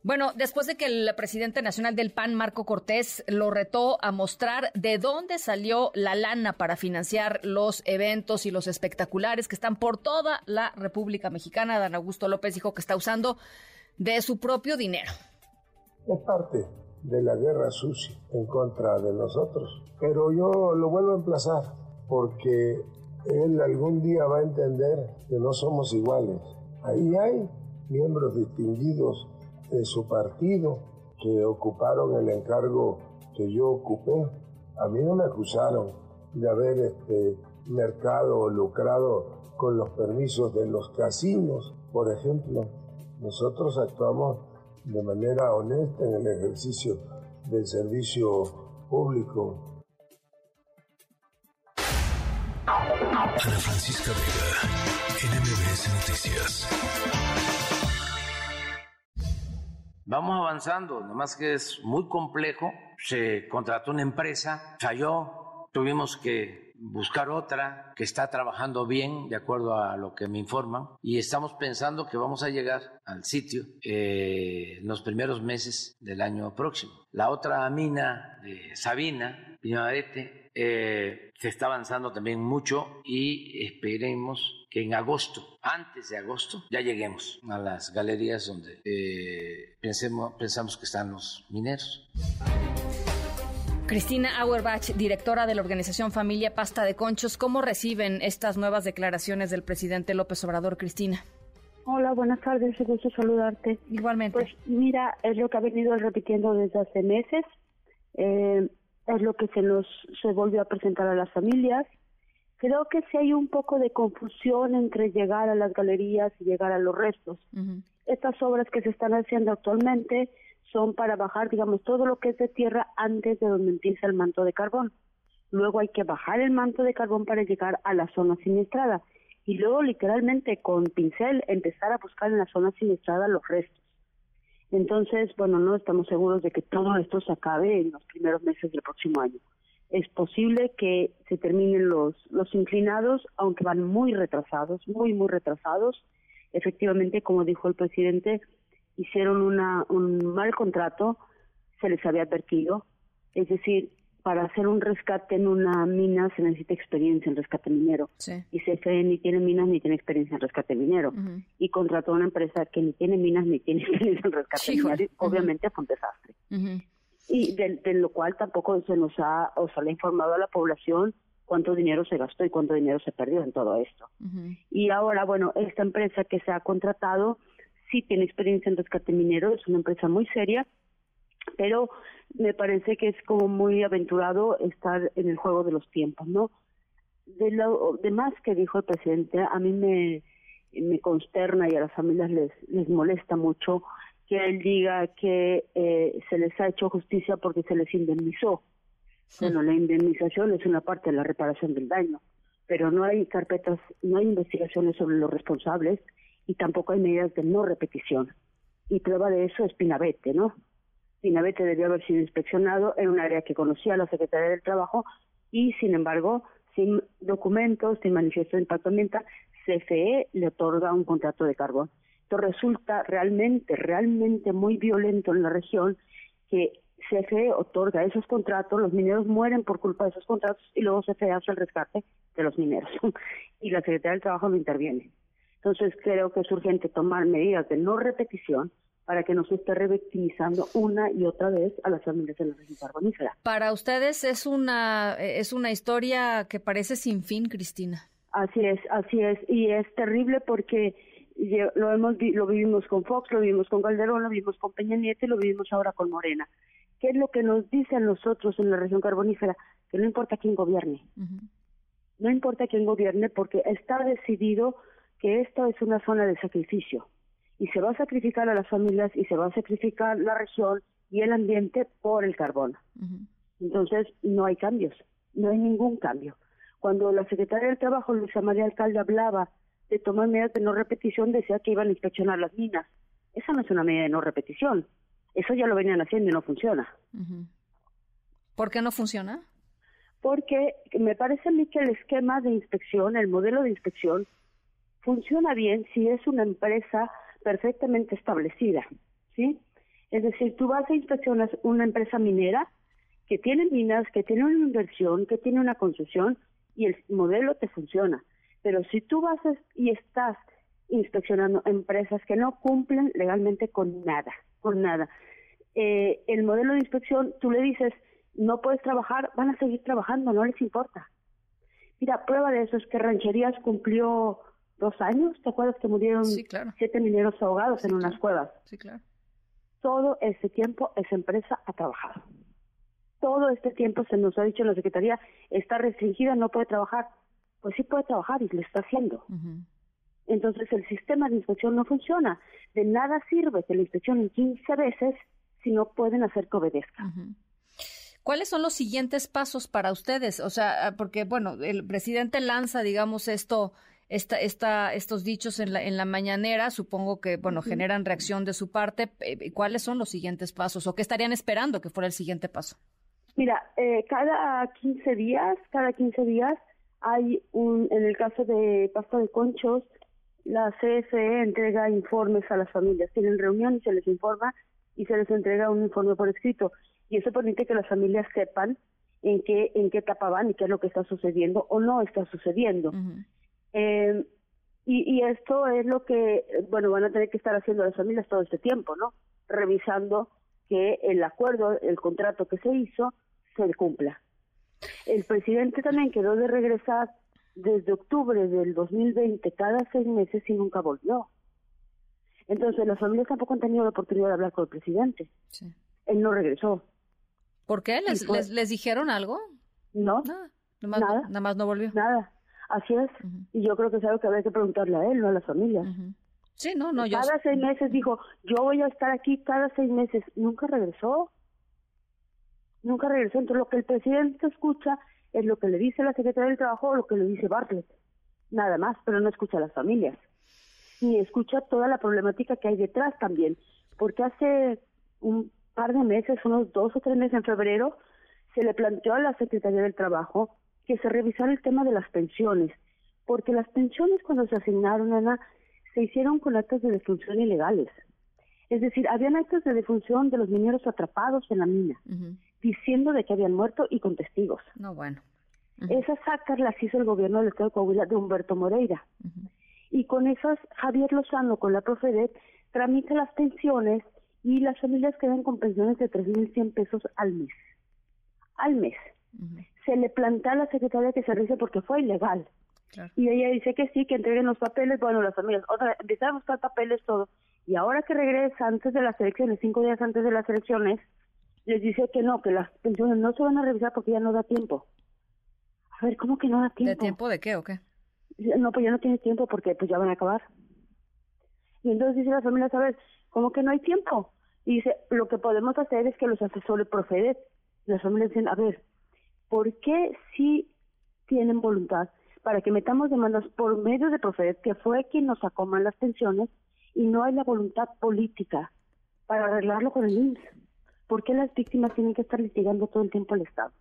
Bueno, después de que el presidente nacional del PAN, Marco Cortés, lo retó a mostrar de dónde salió la lana para financiar los eventos y los espectaculares que están por toda la República Mexicana, Dan Augusto López dijo que está usando de su propio dinero. Es parte de la guerra sucia en contra de nosotros, pero yo lo vuelvo a emplazar porque él algún día va a entender que no somos iguales. Ahí hay miembros distinguidos de su partido que ocuparon el encargo que yo ocupé. A mí no me acusaron de haber este, mercado o lucrado con los permisos de los casinos, por ejemplo. Nosotros actuamos de manera honesta en el ejercicio del servicio público. Ana Francisca Vega, NMBS Noticias. Vamos avanzando, nomás que es muy complejo. Se contrató una empresa, falló, tuvimos que buscar otra que está trabajando bien, de acuerdo a lo que me informan, y estamos pensando que vamos a llegar al sitio eh, en los primeros meses del año próximo. La otra mina de Sabina, Piñavarete, eh, se está avanzando también mucho y esperemos que en agosto, antes de agosto, ya lleguemos a las galerías donde eh, pensemos, pensamos que están los mineros. Cristina Auerbach, directora de la organización Familia Pasta de Conchos, ¿cómo reciben estas nuevas declaraciones del presidente López Obrador, Cristina? Hola, buenas tardes, un gusto saludarte. Igualmente. Pues mira, es lo que ha venido repitiendo desde hace meses. Eh, es lo que se nos se volvió a presentar a las familias. Creo que sí hay un poco de confusión entre llegar a las galerías y llegar a los restos. Estas obras que se están haciendo actualmente son para bajar, digamos, todo lo que es de tierra antes de donde empieza el manto de carbón. Luego hay que bajar el manto de carbón para llegar a la zona siniestrada y luego literalmente con pincel empezar a buscar en la zona siniestrada los restos. Entonces, bueno, no estamos seguros de que todo esto se acabe en los primeros meses del próximo año. Es posible que se terminen los, los inclinados, aunque van muy retrasados, muy, muy retrasados. Efectivamente, como dijo el presidente, hicieron una, un mal contrato, se les había advertido. Es decir, para hacer un rescate en una mina se necesita experiencia en rescate minero. Y CFE ni tiene minas ni tiene experiencia en rescate minero. Y contrató a una empresa que ni tiene minas ni tiene experiencia en rescate minero. Obviamente fue un desastre. y de, de lo cual tampoco se nos ha, o se le ha informado a la población cuánto dinero se gastó y cuánto dinero se perdió en todo esto. Y ahora, bueno, esta empresa que se ha contratado sí tiene experiencia en rescate minero, es una empresa muy seria, pero me parece que es como muy aventurado estar en el juego de los tiempos, ¿no? De lo demás que dijo el presidente, a mí me, me consterna y a las familias les, les molesta mucho que él diga que eh, se les ha hecho justicia porque se les indemnizó. Bueno, la indemnización es una parte de la reparación del daño, pero no hay carpetas, no hay investigaciones sobre los responsables y tampoco hay medidas de no repetición. Y prueba de eso es Pinabete, ¿no? Pinabete debió haber sido inspeccionado en un área que conocía la Secretaría del Trabajo y, sin embargo, sin documentos, sin manifiesto de impacto ambiental, CFE le otorga un contrato de carbón. Esto resulta realmente, realmente muy violento en la región que CFE otorga esos contratos, los mineros mueren por culpa de esos contratos y luego CFE hace el rescate de los mineros y la Secretaría del Trabajo no interviene. Entonces creo que es urgente tomar medidas de no repetición para que no se esté revictimizando una y otra vez a las familias de la región carbonífera. Para ustedes es una es una historia que parece sin fin, Cristina. Así es, así es y es terrible porque lo hemos lo vivimos con Fox, lo vivimos con Calderón, lo vivimos con Peña Nieto y lo vivimos ahora con Morena. ¿Qué es lo que nos dicen nosotros en la región carbonífera? Que no importa quién gobierne. No importa quién gobierne porque está decidido que esto es una zona de sacrificio y se va a sacrificar a las familias y se va a sacrificar la región y el ambiente por el carbón. Entonces, no hay cambios, no hay ningún cambio. Cuando la secretaria del Trabajo, Luisa María Alcalde, hablaba de tomar medidas de no repetición, decía que iban a inspeccionar las minas. Esa no es una medida de no repetición. Eso ya lo venían haciendo y no funciona. ¿Por qué no funciona? Porque me parece a mí que el esquema de inspección, el modelo de inspección, funciona bien si es una empresa perfectamente establecida, ¿sí? Es decir, tú vas a inspeccionar una empresa minera que tiene minas, que tiene una inversión, que tiene una concesión y el modelo te funciona. Pero si tú vas y estás inspeccionando empresas que no cumplen legalmente con nada, con nada, eh, el modelo de inspección, tú le dices, no puedes trabajar, van a seguir trabajando, no les importa. Mira, prueba de eso es que Rancherías cumplió dos años, ¿te acuerdas que murieron siete mineros ahogados en unas cuevas? Sí, claro. Todo ese tiempo esa empresa ha trabajado. Todo este tiempo se nos ha dicho en la Secretaría, está restringida, no puede trabajar. Pues sí puede trabajar y lo está haciendo. Entonces el sistema de inspección no funciona. De nada sirve que la inspeccionen 15 veces si no pueden hacer que obedezca. ¿Cuáles son los siguientes pasos para ustedes? O sea, porque, bueno, el presidente lanza, digamos, esto esta, esta, estos dichos en la, en la mañanera, supongo que, bueno, generan reacción de su parte. Eh, ¿Cuáles son los siguientes pasos o qué estarían esperando que fuera el siguiente paso? Mira, eh, cada 15 días, cada 15 días hay un, en el caso de pasta de conchos, la CFE entrega informes a las familias. Tienen reunión y se les informa y se les entrega un informe por escrito. Y eso permite que las familias sepan en qué, en qué etapa van y qué es lo que está sucediendo o no está sucediendo. Eh, y, y, esto es lo que, bueno, van a tener que estar haciendo las familias todo este tiempo, ¿no? Revisando que el acuerdo, el contrato que se hizo, se cumpla. El presidente también quedó de regresar desde octubre del 2020 cada seis meses y nunca volvió. Entonces las familias tampoco han tenido la oportunidad de hablar con el presidente. Él no regresó. ¿Por qué? ¿Les, les, les, dijeron algo? No. Nada. Nada nada más no volvió. Nada. Así es. Y yo creo que es algo que habría que preguntarle a él, no a las familias. Sí, no, no, yo... Cada seis meses dijo, yo voy a estar aquí cada seis meses. Nunca regresó. Nunca regresó. Entonces lo que el presidente escucha es lo que le dice la secretaria del Trabajo o lo que le dice Bartlett. Nada más, pero no escucha a las familias. Ni escucha toda la problemática que hay detrás también. Porque hace un par de meses, unos dos o tres meses en febrero, se le planteó a la Secretaría del Trabajo que se revisara el tema de las pensiones, porque las pensiones cuando se asignaron, Ana, se hicieron con actas de defunción ilegales. Es decir, habían actas de defunción de los mineros atrapados en la mina, diciendo de que habían muerto y con testigos. No, bueno. Esas actas las hizo el gobierno del Estado de Coahuila de Humberto Moreira. Y con esas, Javier Lozano, con la Profedet, tramita las pensiones y las familias quedan con pensiones de 3.100 pesos al mes. Al mes. Se le plantea a la secretaria que se revise porque fue ilegal. Y ella dice que sí, que entreguen los papeles. Bueno, las familias otra empiezan a buscar papeles, todo. Y ahora que regresa antes de las elecciones, cinco días antes de las elecciones, les dice que no, que las pensiones no se van a revisar porque ya no da tiempo. A ver, ¿cómo que no da tiempo? ¿De tiempo de qué o qué? No, pues ya no tiene tiempo porque pues ya van a acabar. Y entonces dice la familia, ¿sabes? ¿Cómo que no hay tiempo? Y dice, lo que podemos hacer es que los asesores proceden. Las familias dicen, a ver, ¿por qué si tienen voluntad para que metamos demandas por medio de Profedet, que fue quien nos sacó mal las pensiones, y no hay la voluntad política para arreglarlo con el IMSS? ¿Por qué las víctimas tienen que estar litigando todo el tiempo al Estado?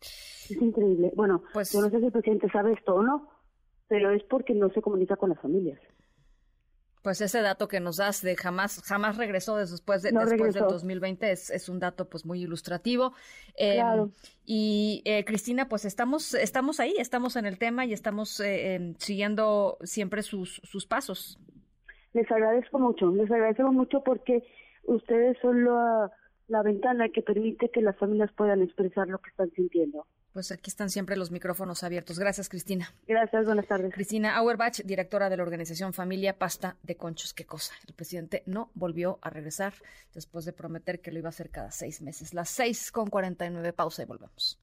Es increíble. Bueno, Pues yo no sé si el presidente sabe esto o no, pero es porque no se comunica con las familias. Pues ese dato que nos das de jamás jamás regresó después de No después del regresó. 2020 es, es un dato pues muy ilustrativo. Eh, Claro. Y eh, Cristina, pues estamos estamos ahí, estamos en el tema y estamos eh, siguiendo siempre sus sus pasos. Les agradezco mucho, les agradecemos mucho porque ustedes son la, la ventana que permite que las familias puedan expresar lo que están sintiendo. Pues aquí están siempre los micrófonos abiertos. Gracias, Cristina. Gracias, buenas tardes. Cristina Auerbach, directora de la organización Familia Pasta de Conchos. Qué cosa. El presidente no volvió a regresar después de prometer que lo iba a hacer cada seis meses. Las seis con cuarenta y nueve. Pausa y volvemos.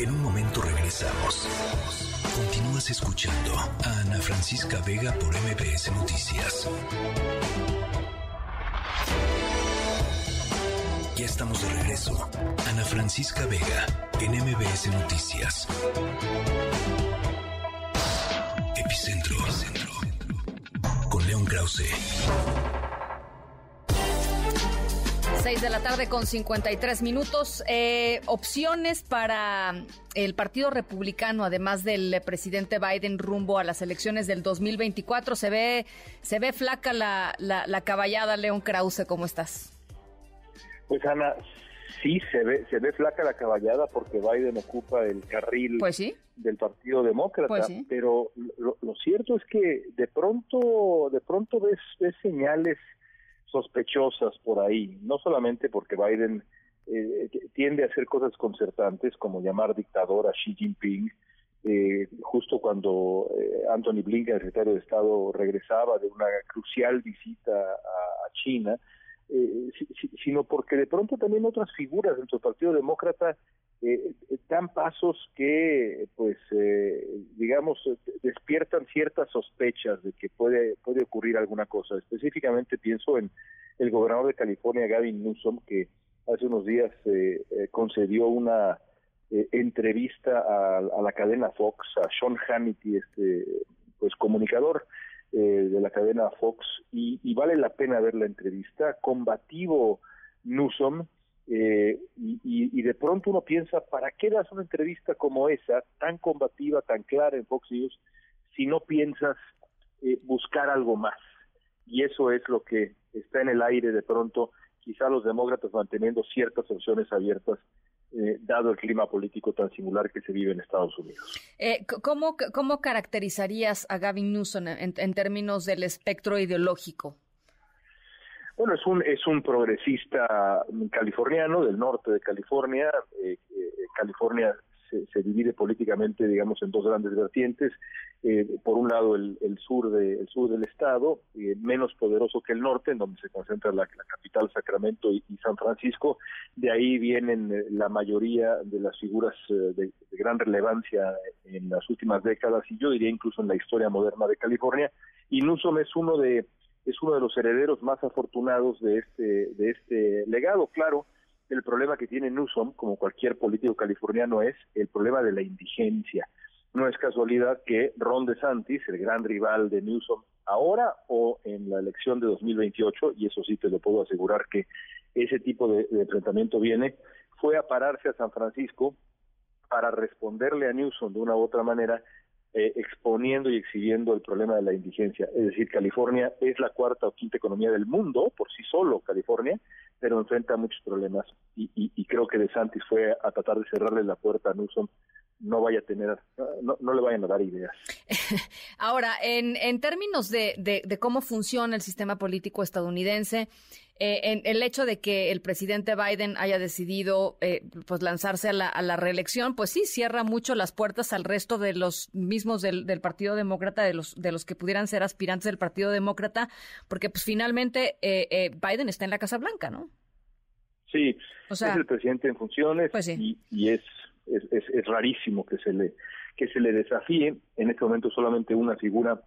En un momento regresamos. Continúas escuchando a Ana Francisca Vega por MBS Noticias. Estamos de regreso. Ana Francisca Vega en MBS Noticias. Epicentro. Con León Krause. Seis de la tarde con 53 minutos. Eh, opciones para el Partido Republicano, además del presidente Biden rumbo a las elecciones del 2024. Se ve, se ve flaca la, la, la caballada, León Krause. ¿Cómo estás? Pues Ana, sí se ve, se ve flaca la caballada porque Biden ocupa el carril Pues sí. del Partido Demócrata, Pues sí. pero lo, lo cierto es que de pronto, de pronto ves, ves señales sospechosas por ahí, no solamente porque Biden eh, tiende a hacer cosas concertantes como llamar dictador a Xi Jinping, eh, justo cuando eh, Anthony Blinken, el secretario de Estado, regresaba de una crucial visita a, a China, eh, si- si- sino porque de pronto también otras figuras dentro del Partido Demócrata eh, eh, dan pasos que, pues, eh, digamos, eh, despiertan ciertas sospechas de que puede puede ocurrir alguna cosa. Específicamente pienso en el gobernador de California, Gavin Newsom, que hace unos días eh, concedió una entrevista a, a la cadena Fox, a Sean Hannity, este, pues, comunicador eh, de la cadena Fox, y, vale la pena ver la entrevista. Combativo Newsom, eh, y, y- y de pronto uno piensa, ¿para qué das una entrevista como esa, tan combativa, tan clara en Fox News, si no piensas eh, buscar algo más? Y eso es lo que está en el aire de pronto, quizá los demócratas manteniendo ciertas opciones abiertas, eh, dado el clima político tan singular que se vive en Estados Unidos. Eh, ¿cómo, ¿Cómo caracterizarías a Gavin Newsom en, en términos del espectro ideológico? Bueno, es un es un progresista californiano del norte de California. Eh, eh, California se, divide políticamente, digamos, en dos grandes vertientes. Eh, por un lado, el, el sur de el sur del estado, eh, menos poderoso que el norte, en donde se concentra la, capital Sacramento y, y San Francisco. De ahí vienen eh, la mayoría de las figuras eh, de, de gran relevancia en las últimas décadas y yo diría incluso en la historia moderna de California. Y Newsom es uno de es uno de los herederos más afortunados de este, de este legado. Claro, el problema que tiene Newsom, como cualquier político californiano, es el problema de la indigencia. No es casualidad que Ron DeSantis, el gran rival de Newsom, ahora o en la elección de 2028, y eso sí te lo puedo asegurar que ese tipo de, de enfrentamiento viene, fue a pararse a San Francisco para responderle a Newsom de una u otra manera eh, exponiendo y exhibiendo el problema de la indigencia. Es decir, California es la cuarta o quinta economía del mundo, por sí solo California, pero enfrenta muchos problemas. Y, y, y creo que DeSantis fue a tratar de cerrarle la puerta a Newsom no vaya a tener, no, no le vayan a dar ideas. Ahora, en, en términos de, de, de cómo funciona el sistema político estadounidense, eh, en el hecho de que el presidente Biden haya decidido eh, pues lanzarse a la, a la, reelección, pues sí cierra mucho las puertas al resto de los mismos del, del, Partido Demócrata, de los de los que pudieran ser aspirantes del Partido Demócrata, porque pues finalmente eh, eh Biden está en la Casa Blanca, ¿no? Sí, o sea, es el presidente en funciones pues sí. y, y es, es, es, es rarísimo que se le que se le desafíe en este momento solamente una figura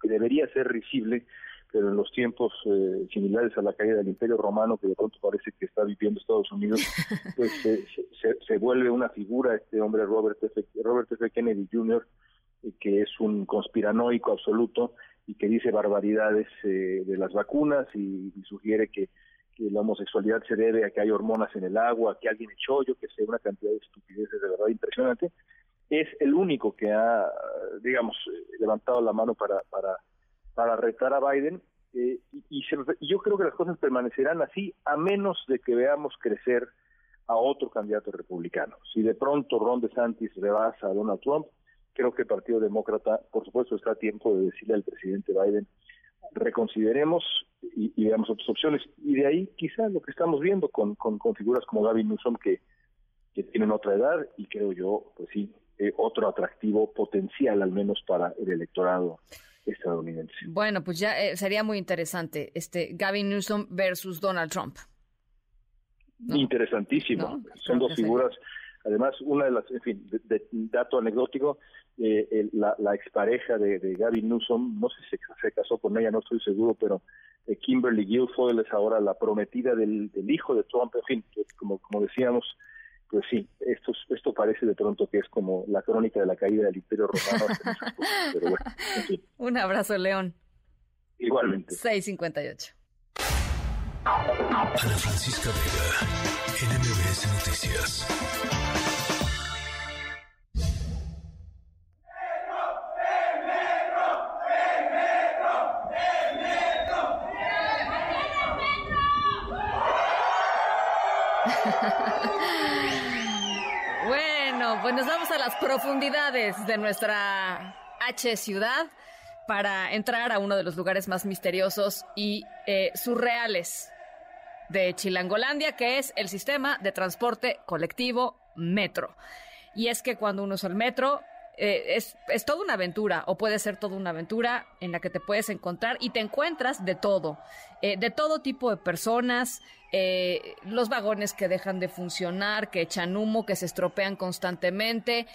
que debería ser risible pero en los tiempos eh, similares a la caída del Imperio Romano, que de pronto parece que está viviendo Estados Unidos, pues se, se, se, vuelve una figura este hombre Robert F. Robert F. Kennedy Jr., eh, que es un conspiranoico absoluto y que dice barbaridades eh, de las vacunas y, y sugiere que, que, la homosexualidad se debe a que hay hormonas en el agua, que alguien echó, yo que sé, una cantidad de estupideces de verdad impresionante. Es el único que ha, digamos, levantado la mano para, para para retar a Biden eh, y, y, yo creo que las cosas permanecerán así a menos de que veamos crecer a otro candidato republicano. Si de pronto Ron DeSantis rebasa a Donald Trump, creo que el Partido Demócrata, por supuesto, está a tiempo de decirle al presidente Biden, reconsideremos y, y veamos otras opciones. Y de ahí quizá lo que estamos viendo con, con, con figuras como Gavin Newsom que, que tienen otra edad y creo yo, pues sí, eh, otro atractivo potencial al menos para el electorado estadounidense. Bueno, pues ya eh, sería muy interesante este Gavin Newsom versus Donald Trump. ¿No? Interesantísimo. ¿No? Son dos figuras. Además, una de las, en fin, de, de dato anecdótico, eh, el, la, la, expareja de, de Gavin Newsom, no sé si se, casó con ella, no estoy seguro, pero eh, Kimberly Guilfoyle es ahora la prometida del, del hijo de Trump. En fin, como, como decíamos, pues sí, esto, esto parece de pronto que es como la crónica de la caída del Imperio Romano. pero bueno, en fin. Un abrazo, León. Igualmente. 658. Ana Francisca Vega, NMBS Noticias. Pues nos vamos a las profundidades de nuestra H ciudad para entrar a uno de los lugares más misteriosos y eh, surreales de Chilangolandia, que es el sistema de transporte colectivo metro. Y es que cuando uno usa el metro, eh, es, es, toda una aventura, o puede ser toda una aventura en la que te puedes encontrar y te encuentras de todo, eh, de todo tipo de personas, eh, los vagones que dejan de funcionar, que echan humo, que se estropean constantemente,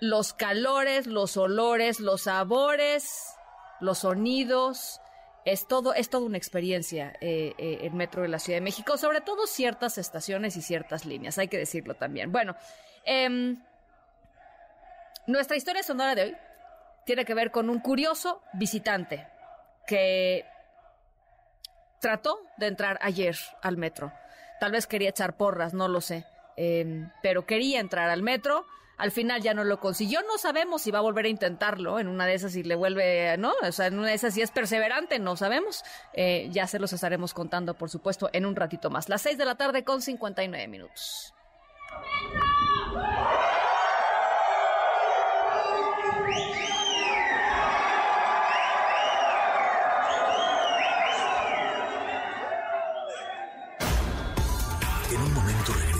los calores, los olores, los sabores, los sonidos. Es todo, es toda una experiencia el metro de la Ciudad de México, sobre todo ciertas estaciones y ciertas líneas, hay que decirlo también. Bueno, eh, nuestra historia sonora de hoy tiene que ver con un curioso visitante que trató de entrar ayer al metro. Tal vez quería echar porras, no lo sé, eh, pero quería entrar al metro. Al final ya no lo consiguió. No sabemos si va a volver a intentarlo. En una de esas, si le vuelve, ¿no? O sea, en una de esas, si es perseverante, no sabemos. Eh, ya se los estaremos contando, por supuesto, en un ratito más. Las 6 de la tarde con 59 minutos.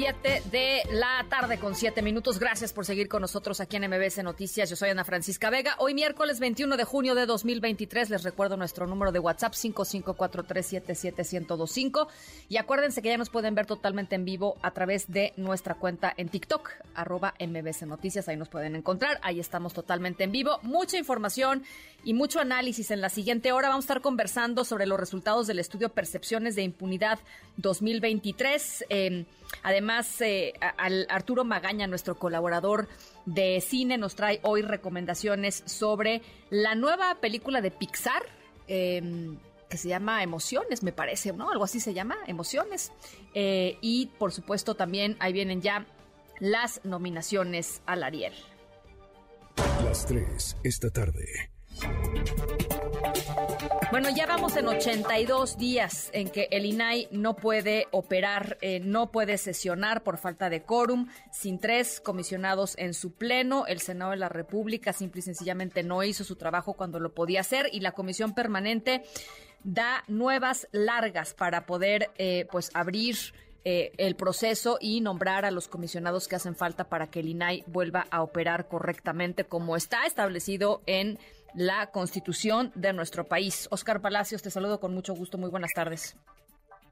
7 de la tarde con 7 minutos. Gracias por seguir con nosotros aquí en MBS Noticias. Yo soy Ana Francisca Vega. Hoy miércoles 21 de junio de 2023 les recuerdo nuestro número de WhatsApp 5543771025 y acuérdense que ya nos pueden ver totalmente en vivo a través de nuestra cuenta en TikTok arroba MBS Noticias. Ahí nos pueden encontrar. Ahí estamos totalmente en vivo. Mucha información y mucho análisis en la siguiente hora. Vamos a estar conversando sobre los resultados del estudio Percepciones de Impunidad 2023. Eh, Además, eh, al Arturo Magaña, nuestro colaborador de cine, nos trae hoy recomendaciones sobre la nueva película de Pixar. Eh, que se llama Emociones, me parece, ¿no? Algo así se llama, Emociones. Eh, y por supuesto también ahí vienen ya las nominaciones al Ariel. Las 3 esta tarde. Bueno, ya vamos en 82 días en que el INAI no puede operar, eh, no puede sesionar por falta de quórum, sin tres comisionados en su pleno. El Senado de la República simple y sencillamente no hizo su trabajo cuando lo podía hacer y la comisión permanente da nuevas largas para poder, eh, pues, abrir eh, el proceso y nombrar a los comisionados que hacen falta para que el INAI vuelva a operar correctamente como está establecido en la constitución de nuestro país. Oscar Palacios, te saludo con mucho gusto. Muy buenas tardes.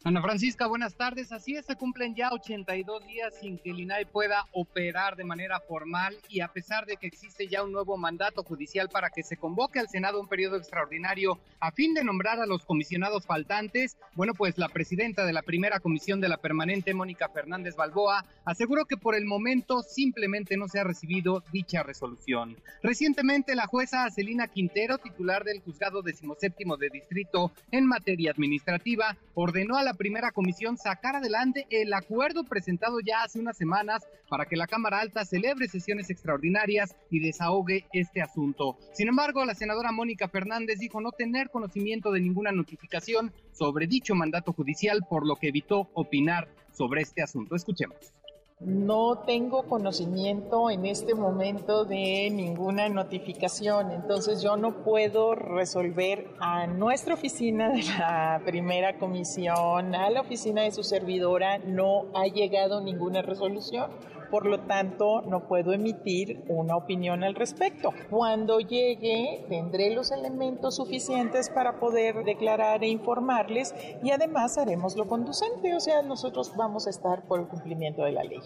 Ana Francisca, buenas tardes. Así es, se cumplen ya 82 días sin que el INAI pueda operar de manera formal y a pesar de que existe ya un nuevo mandato judicial para que se convoque al Senado un periodo extraordinario a fin de nombrar a los comisionados faltantes, bueno, pues la presidenta de la primera comisión de la permanente, Mónica Fernández Balboa, aseguró que por el momento simplemente no se ha recibido dicha resolución. Recientemente, la jueza Celina Quintero, titular del juzgado decimoséptimo de distrito en materia administrativa, ordenó a la primera comisión sacar adelante el acuerdo presentado ya hace unas semanas para que la Cámara Alta celebre sesiones extraordinarias y desahogue este asunto. Sin embargo, la senadora Mónica Fernández dijo no tener conocimiento de ninguna notificación sobre dicho mandato judicial, por lo que evitó opinar sobre este asunto. Escuchemos. No tengo conocimiento en este momento de ninguna notificación, entonces yo no puedo resolver a nuestra oficina de la primera comisión, a la oficina de su servidora, no ha llegado ninguna resolución. Por lo tanto, no puedo emitir una opinión al respecto. Cuando llegue, tendré los elementos suficientes para poder declarar e informarles y además haremos lo conducente, o sea, nosotros vamos a estar por el cumplimiento de la ley.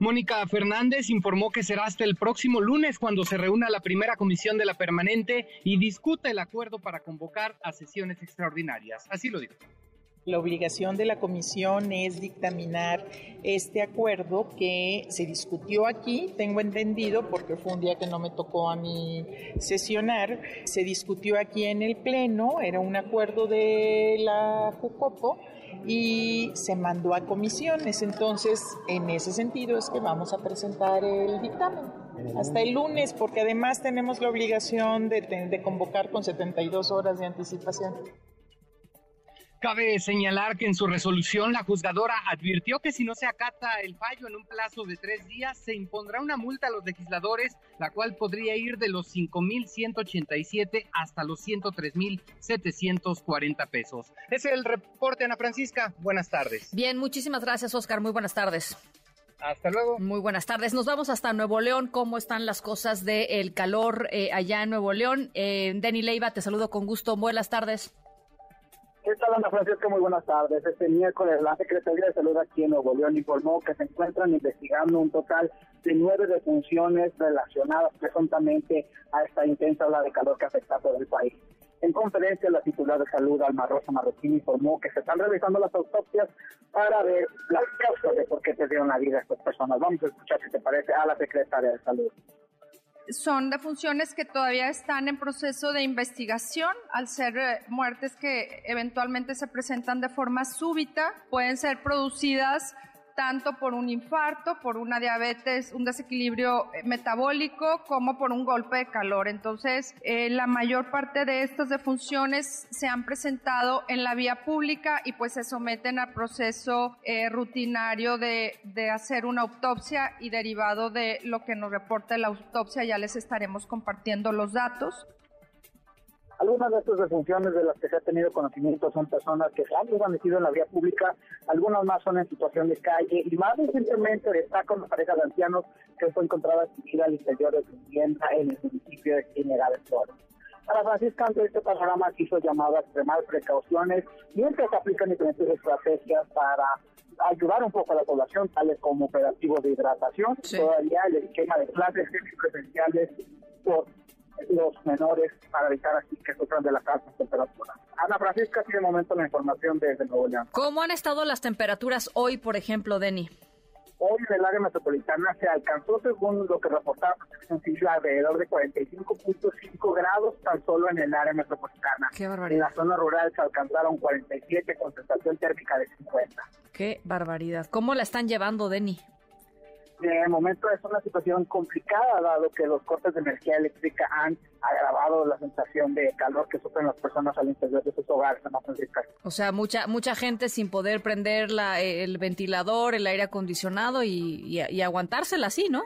Mónica Fernández informó que será hasta el próximo lunes cuando se reúna la primera comisión de la permanente y discuta el acuerdo para convocar a sesiones extraordinarias. Así lo dijo. La obligación de la comisión es dictaminar este acuerdo que se discutió aquí, tengo entendido, porque fue un día que no me tocó a mí sesionar, se discutió aquí en el Pleno, era un acuerdo de la JUCOPO y se mandó a comisiones. Entonces, en ese sentido es que vamos a presentar el dictamen hasta el lunes, porque además tenemos la obligación de, de convocar con 72 horas de anticipación. Cabe señalar que en su resolución la juzgadora advirtió que si no se acata el fallo en un plazo de tres días, se impondrá una multa a los legisladores, la cual podría ir de los 5.187 hasta los 103.740 pesos. Es el reporte, Ana Francisca. Buenas tardes. Bien, muchísimas gracias, Oscar. Muy buenas tardes. Hasta luego. Muy buenas tardes. Nos vamos hasta Nuevo León. ¿Cómo están las cosas del calor eh, allá en Nuevo León? Eh, Denny Leiva, te saludo con gusto. Buenas tardes. ¿Qué tal, Ana Francisca? Muy buenas tardes. Este miércoles la Secretaría de Salud aquí en Nuevo León informó que se encuentran investigando un total de nueve defunciones relacionadas presuntamente a esta intensa ola de calor que afecta a todo el país. En conferencia, la titular de salud, Alma Rosa Marroquín, informó que se están realizando las autopsias para ver las causas de por qué perdieron la vida estas personas. Vamos a escuchar, si te parece, a la Secretaria de Salud son defunciones que todavía están en proceso de investigación, al ser eh, muertes que eventualmente se presentan de forma súbita, pueden ser producidas tanto por un infarto, por una diabetes, un desequilibrio eh, metabólico, como por un golpe de calor. Entonces, eh, la mayor parte de estas defunciones se han presentado en la vía pública y pues se someten al proceso eh, rutinario de, de hacer una autopsia y derivado de lo que nos reporta la autopsia ya les estaremos compartiendo los datos. Algunas de estas defunciones de las que se ha tenido conocimiento son personas que se han desvanecido en la vía pública, algunas más son en situación de calle y más recientemente destaca una pareja de ancianos que fue encontrada sin al interior de su vivienda en el municipio de General Flores. Para Francisca, ante este panorama quiso llamado a extremar precauciones mientras se aplican diferentes estrategias para ayudar un poco a la población, tales como operativos de hidratación, todavía el esquema de clases presenciales por los menores para evitar así que sufran de las altas temperaturas. Ana Francisca tiene momento la información desde Nuevo León. ¿Cómo han estado las temperaturas hoy, por ejemplo, Denny? Hoy en el área metropolitana se alcanzó, según lo que reportaba Protección Civil, alrededor de 45.5 grados tan solo en el área metropolitana. Qué En barbaridad. la zona rural se alcanzaron 47 con sensación térmica de 50. Qué barbaridad. ¿Cómo la están llevando, Denny? De momento es una situación complicada, dado que los cortes de energía eléctrica han agravado la sensación de calor que sufren las personas al interior de sus hogares, Francisca. O sea, mucha mucha gente sin poder prender la, el ventilador, el aire acondicionado y, y, y aguantársela así, ¿no?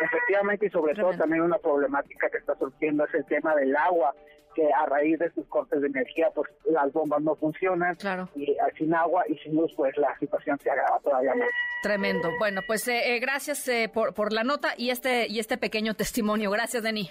Efectivamente, y sobre todo también una problemática que está surgiendo es el tema del agua, que a raíz de estos cortes de energía, pues las bombas no funcionan, y eh, sin agua y sin luz, pues la situación se agrava todavía más. Tremendo. Bueno, pues eh, eh, gracias eh, por, por la nota y este y este pequeño testimonio. Gracias, Denny.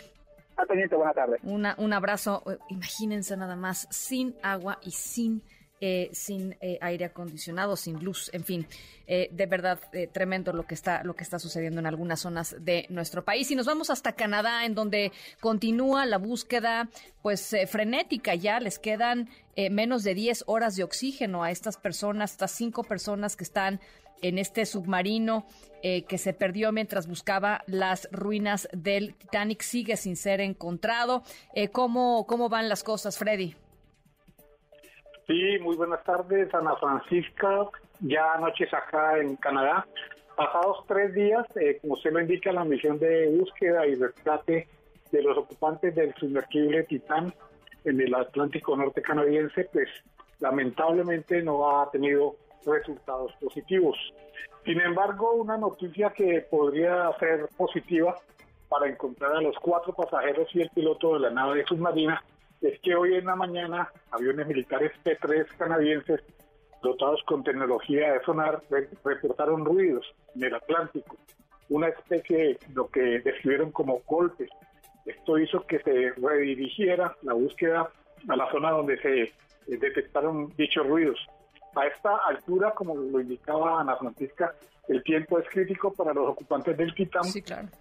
Al pendiente, buena tarde. Una, un abrazo. Eh, Imagínense nada más, sin agua y sin eh, sin eh, aire acondicionado, sin luz, en fin, eh, de verdad eh, tremendo lo que está lo que está sucediendo en algunas zonas de nuestro país y nos vamos hasta Canadá, en donde continúa la búsqueda, pues eh, frenética. Ya les quedan eh, menos de 10 horas de oxígeno a estas personas, estas cinco personas que están en este submarino eh, que se perdió mientras buscaba las ruinas del Titanic sigue sin ser encontrado. Eh, ¿cómo, ¿Cómo van las cosas, Freddy? Sí, muy buenas tardes, Ana Francisca. Ya noches acá en Canadá. Pasados tres días, eh, como usted lo indica, la misión de búsqueda y rescate de los ocupantes del sumergible Titán en el Atlántico Norte canadiense, pues lamentablemente no ha tenido resultados positivos. Sin embargo, una noticia que podría ser positiva para encontrar a los cuatro pasajeros y el piloto de la nave submarina es que hoy en la mañana aviones militares P-3 canadienses dotados con tecnología de sonar re- reportaron ruidos en el Atlántico, una especie de lo que describieron como golpes. Esto hizo que se redirigiera la búsqueda a la zona donde se eh, detectaron dichos ruidos. A esta altura, como lo indicaba Ana Francisca, el tiempo es crítico para los ocupantes del Titán,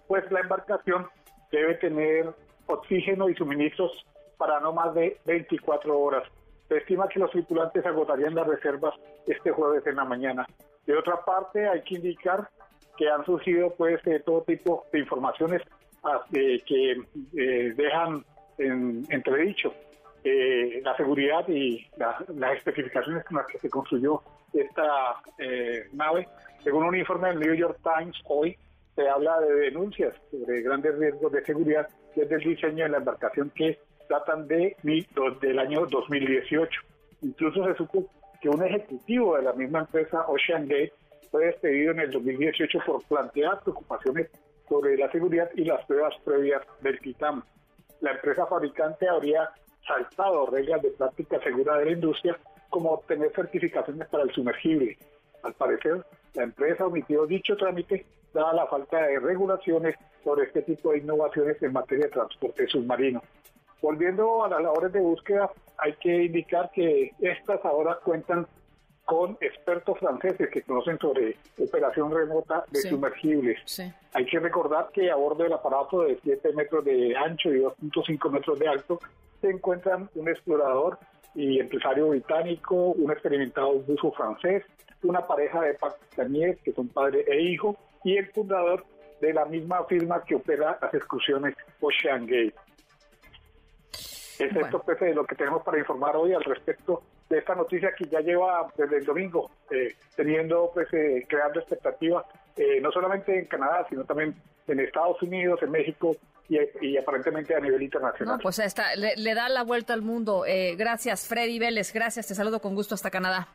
pues la embarcación debe tener oxígeno y suministros para no más de 24 horas. Se estima que los tripulantes agotarían las reservas este jueves en la mañana. De otra parte, hay que indicar que han surgido pues de todo tipo de informaciones ah, eh, que eh, dejan en entredicho eh, la seguridad y la- las especificaciones con las que se construyó esta eh, nave. Según un informe del New York Times hoy, se habla de denuncias sobre grandes riesgos de seguridad desde el diseño de la embarcación que datan de del año 2018. Incluso se supo que un ejecutivo de la misma empresa Ocean Gate fue despedido en el 2018 por plantear preocupaciones sobre la seguridad y las pruebas previas del Titán. La empresa fabricante habría saltado reglas de práctica segura de la industria, como obtener certificaciones para el sumergible. Al parecer, la empresa omitió dicho trámite dada la falta de regulaciones sobre este tipo de innovaciones en materia de transporte submarino. Volviendo a las labores de búsqueda, hay que indicar que estas ahora cuentan con expertos franceses que conocen sobre operación remota de Sí. sumergibles. Sí. Hay que recordar que a bordo del aparato de 7 metros de ancho y 2.5 metros de alto se encuentran un explorador y empresario británico, un experimentado buzo francés, una pareja de pakistaníes que son padre e hijo y el fundador de la misma firma que opera las excursiones Ocean Gate. Es esto pues, de lo que tenemos para informar hoy al respecto de esta noticia que ya lleva desde el domingo eh, teniendo pues eh, creando expectativas eh, no solamente en Canadá sino también en Estados Unidos, en México y, aparentemente a nivel internacional. Pues está, le, le da la vuelta al mundo. Eh, gracias, Freddy Vélez. Gracias, te saludo con gusto hasta Canadá.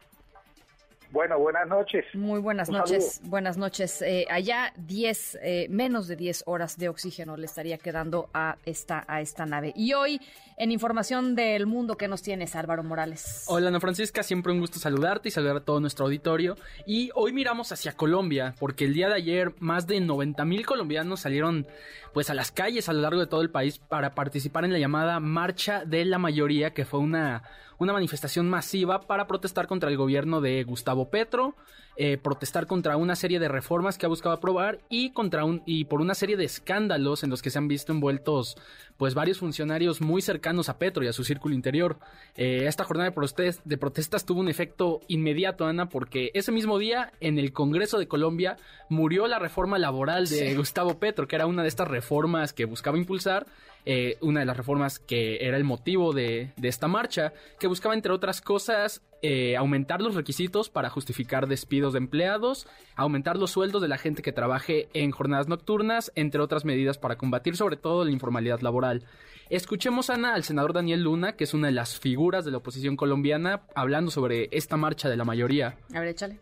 Bueno, buenas noches. Muy buenas Un noches. saludo. Buenas noches. Eh, allá 10, eh, menos de 10 horas de oxígeno le estaría quedando a esta, a esta nave. Y hoy, en información del mundo, ¿qué nos tienes, Álvaro Morales? Hola Ana Francisca, siempre un gusto saludarte y saludar a todo nuestro auditorio. Y hoy miramos hacia Colombia, porque el día de ayer más de 90 mil colombianos salieron pues a las calles a lo largo de todo el país para participar en la llamada Marcha de la Mayoría, que fue una, una manifestación masiva para protestar contra el gobierno de Gustavo Petro, eh, protestar contra una serie de reformas que ha buscado aprobar y contra un y por una serie de escándalos en los que se han visto envueltos pues varios funcionarios muy cercanos a Petro y a su círculo interior. Eh, esta jornada de, de protestas tuvo un efecto inmediato, Ana, porque ese mismo día en el Congreso de Colombia murió la reforma laboral de Gustavo Petro, que era una de estas reformas que buscaba impulsar eh, una de las reformas que era el motivo de, esta marcha, que buscaba, entre otras cosas, eh, aumentar los requisitos para justificar despidos de empleados, aumentar los sueldos de la gente que trabaje en jornadas nocturnas, entre otras medidas para combatir sobre todo la informalidad laboral. Escuchemos, Ana, al senador Daniel Luna, que es una de las figuras de la oposición colombiana, hablando sobre esta marcha de la mayoría. A ver, échale.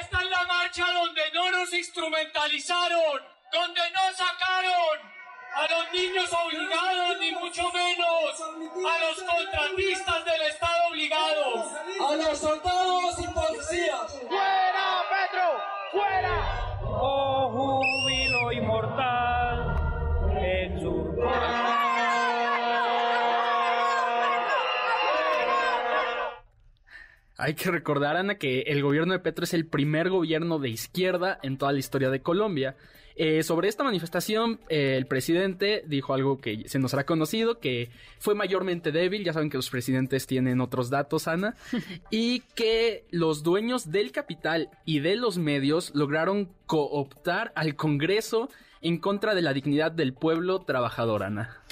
Esta es la marcha donde no nos instrumentalizaron, donde no sacaron a los niños obligados, ni mucho menos a los contratistas del Estado obligados, a los soldados y policías. ¡Fuera, Petro! ¡Fuera! Oh, Hay que recordar, Ana, que el gobierno de Petro es el primer gobierno de izquierda en toda la historia de Colombia. Eh, sobre esta manifestación, eh, el presidente dijo algo que se nos hará conocido, que fue mayormente débil, ya saben que los presidentes tienen otros datos, Ana, y que los dueños del capital y de los medios lograron cooptar al Congreso en contra de la dignidad del pueblo trabajador, Ana.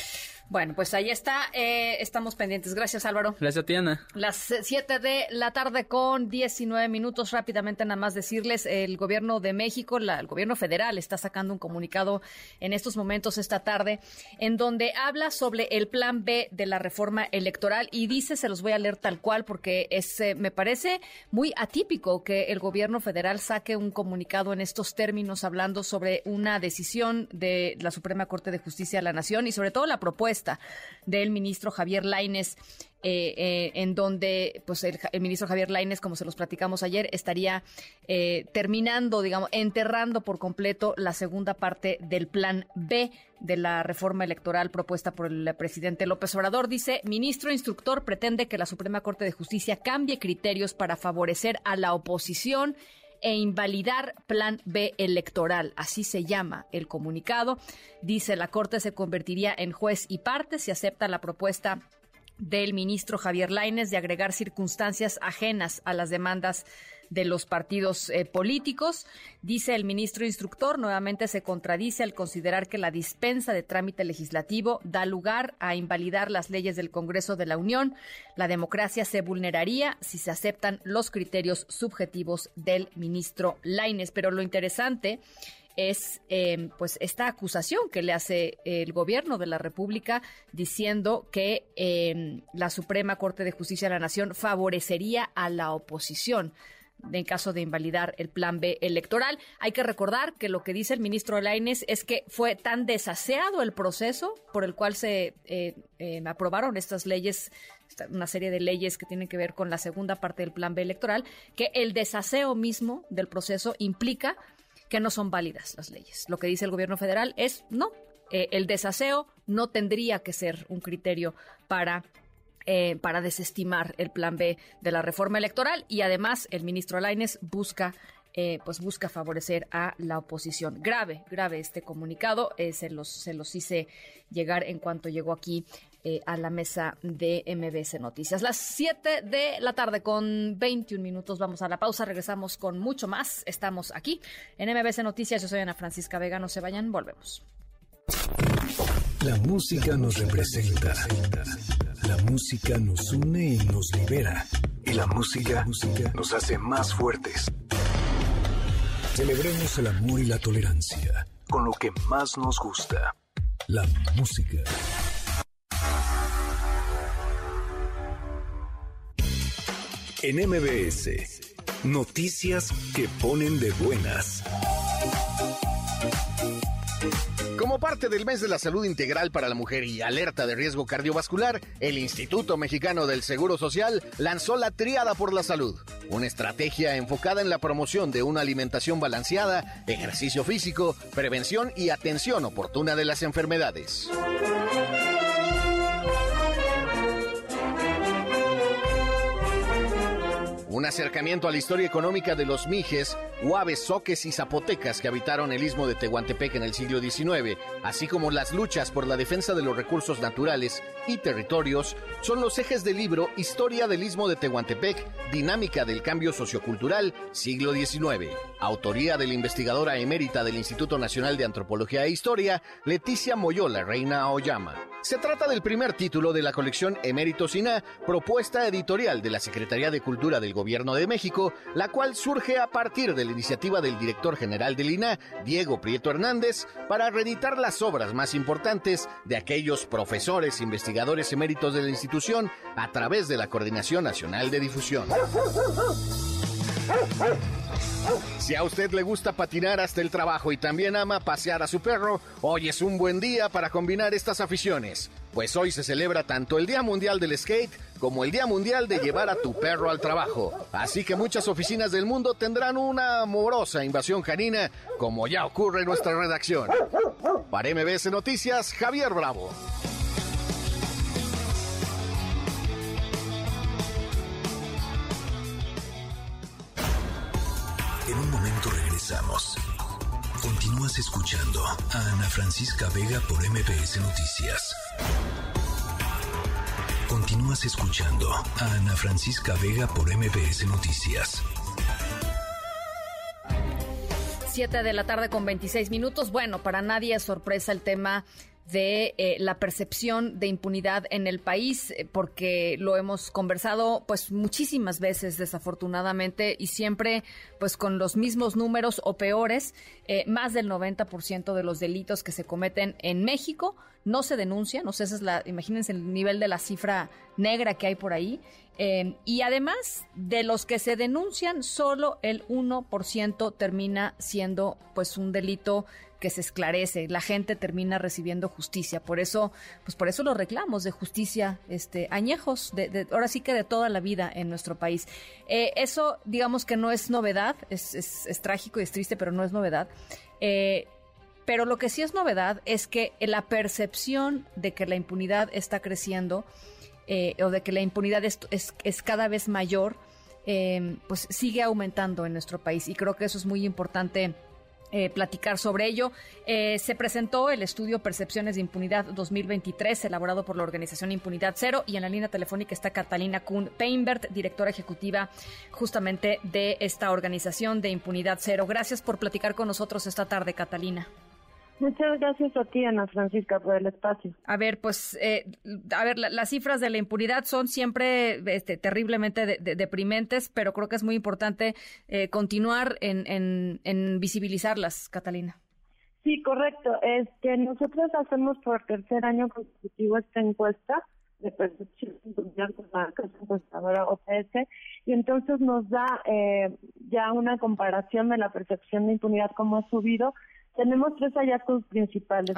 Bueno, pues ahí está. Eh, estamos pendientes. Gracias, Álvaro. Gracias, Tiana. Las 7 de la tarde con 19 minutos. Rápidamente, nada más decirles, el gobierno de México, el gobierno federal, está sacando un comunicado en estos momentos, esta tarde, en donde habla sobre el plan B de la reforma electoral y dice, se los voy a leer tal cual, porque es, eh, me parece muy atípico que el gobierno federal saque un comunicado en estos términos hablando sobre una decisión de la Suprema Corte de Justicia de la Nación y sobre todo la propuesta del ministro Javier Laines, eh, eh, en donde pues el, ministro Javier Laines, como se los platicamos ayer, estaría eh, terminando, digamos, enterrando por completo la segunda parte del plan B de la reforma electoral propuesta por el presidente López Obrador. Dice, ministro instructor pretende que la Suprema Corte de Justicia cambie criterios para favorecer a la oposición e invalidar Plan B electoral. Así se llama el comunicado. Dice la Corte se convertiría en juez y parte si acepta la propuesta del ministro Javier Laines de agregar circunstancias ajenas a las demandas de los partidos eh, políticos. Dice el ministro instructor, nuevamente se contradice al considerar que la dispensa de trámite legislativo da lugar a invalidar las leyes del Congreso de la Unión. La democracia se vulneraría si se aceptan los criterios subjetivos del ministro Laines. Pero lo interesante es em, pues esta acusación que le hace el gobierno de la República diciendo que em, la Suprema Corte de Justicia de la Nación favorecería a la oposición en caso de invalidar el plan B electoral. Hay que recordar que lo que dice el ministro Laines es que fue tan desaseado el proceso por el cual se eh, em, aprobaron estas leyes una serie de leyes que tienen que ver con la segunda parte del plan B electoral, que el desaseo mismo del proceso implica que no son válidas las leyes. Lo que dice el gobierno federal es no, eh, el desaseo no tendría que ser un criterio para eh, para desestimar el plan B de la reforma electoral y además el ministro Laines busca eh, pues busca favorecer a la oposición. Grave, grave este comunicado. se, los, se los hice llegar en cuanto llegó aquí eh, a la mesa de MBS Noticias. Las 7 de la tarde con 21 minutos vamos a la pausa, regresamos con mucho más. Estamos aquí en MBS Noticias. Yo soy Ana Francisca Vega, no se vayan, volvemos. La música nos representa. La música nos une y nos libera. Y la música nos hace más fuertes. Celebremos el amor y la tolerancia con lo que más nos gusta. La música. en MBS. Noticias que ponen de buenas. ¿Cómo Como parte del mes de la salud integral para la mujer y alerta de riesgo cardiovascular, el Instituto Mexicano del Seguro Social lanzó la Triada por la Salud, una estrategia enfocada en la promoción de una alimentación balanceada, ejercicio físico, prevención y atención oportuna de las enfermedades. Un acercamiento a la historia económica de los mijes, huaves, soques y zapotecas que habitaron el istmo de Tehuantepec en el siglo XIX, así como las luchas por la defensa de los recursos naturales y territorios, son los ejes del libro Historia del istmo de Tehuantepec, Dinámica del Cambio Sociocultural, siglo XIX, autoría de la investigadora emérita del Instituto Nacional de Antropología e Historia, Leticia Moyola Reina Oyama. Se trata del primer título de la colección Emérito Siná, propuesta editorial de la Secretaría de Cultura del Gobierno de México, la cual surge a partir de la iniciativa del director general del INA, Diego Prieto Hernández, para reeditar las obras más importantes de aquellos profesores investigadores eméritos de la institución a través de la Coordinación Nacional de Difusión. Si a usted le gusta patinar hasta el trabajo y también ama pasear a su perro, hoy es un buen día para combinar estas aficiones, pues hoy se celebra tanto el Día Mundial del Skate como el Día Mundial de llevar a tu perro al trabajo. Así que muchas oficinas del mundo tendrán una amorosa invasión canina, como ya ocurre en nuestra redacción. Para MBS Noticias, Javier Bravo. Continúas escuchando a Ana Francisca Vega por MBS Noticias. Continúas escuchando a Ana Francisca Vega por MBS Noticias. 7 de la tarde con 26 minutos. Bueno, para nadie es sorpresa el tema de eh, la percepción de impunidad en el país, eh, porque lo hemos conversado pues muchísimas veces desafortunadamente y siempre pues con los mismos números o peores, eh, más del 90% de los delitos que se cometen en México no se denuncian, o sea, esa es la, imagínense el nivel de la cifra negra que hay por ahí, y además de los que se denuncian, solo el 1% termina siendo pues un delito que se esclarece, la gente termina recibiendo justicia. Por eso, pues por eso los reclamos de justicia, este, añejos, de, ahora sí que de toda la vida en nuestro país. Eh, eso, digamos que no es novedad, es, es, trágico y es triste, pero no es novedad. Eh, pero lo que sí es novedad es que la percepción de que la impunidad está creciendo eh, o de que la impunidad es, es cada vez mayor, pues sigue aumentando en nuestro país. Y creo que eso es muy importante eh, platicar sobre ello. Eh, se presentó el estudio Percepciones de Impunidad 2023, elaborado por la organización Impunidad Cero, y en la línea telefónica está Catalina Kuhn Peinbert, directora ejecutiva justamente de esta organización de Impunidad Cero. Gracias por platicar con nosotros esta tarde, Catalina. Muchas gracias a ti, Ana Francisca, por el espacio. A ver, pues, eh, a ver, las cifras de la impunidad son siempre este, terriblemente deprimentes, pero creo que es muy importante eh, continuar en, en, visibilizarlas, Catalina. Sí, correcto. Este, nosotros hacemos por tercer año consecutivo esta encuesta de percepción de con la casa encuestadora OPS y entonces nos da eh, ya una comparación de la percepción de impunidad, cómo ha subido tenemos tres hallazgos principales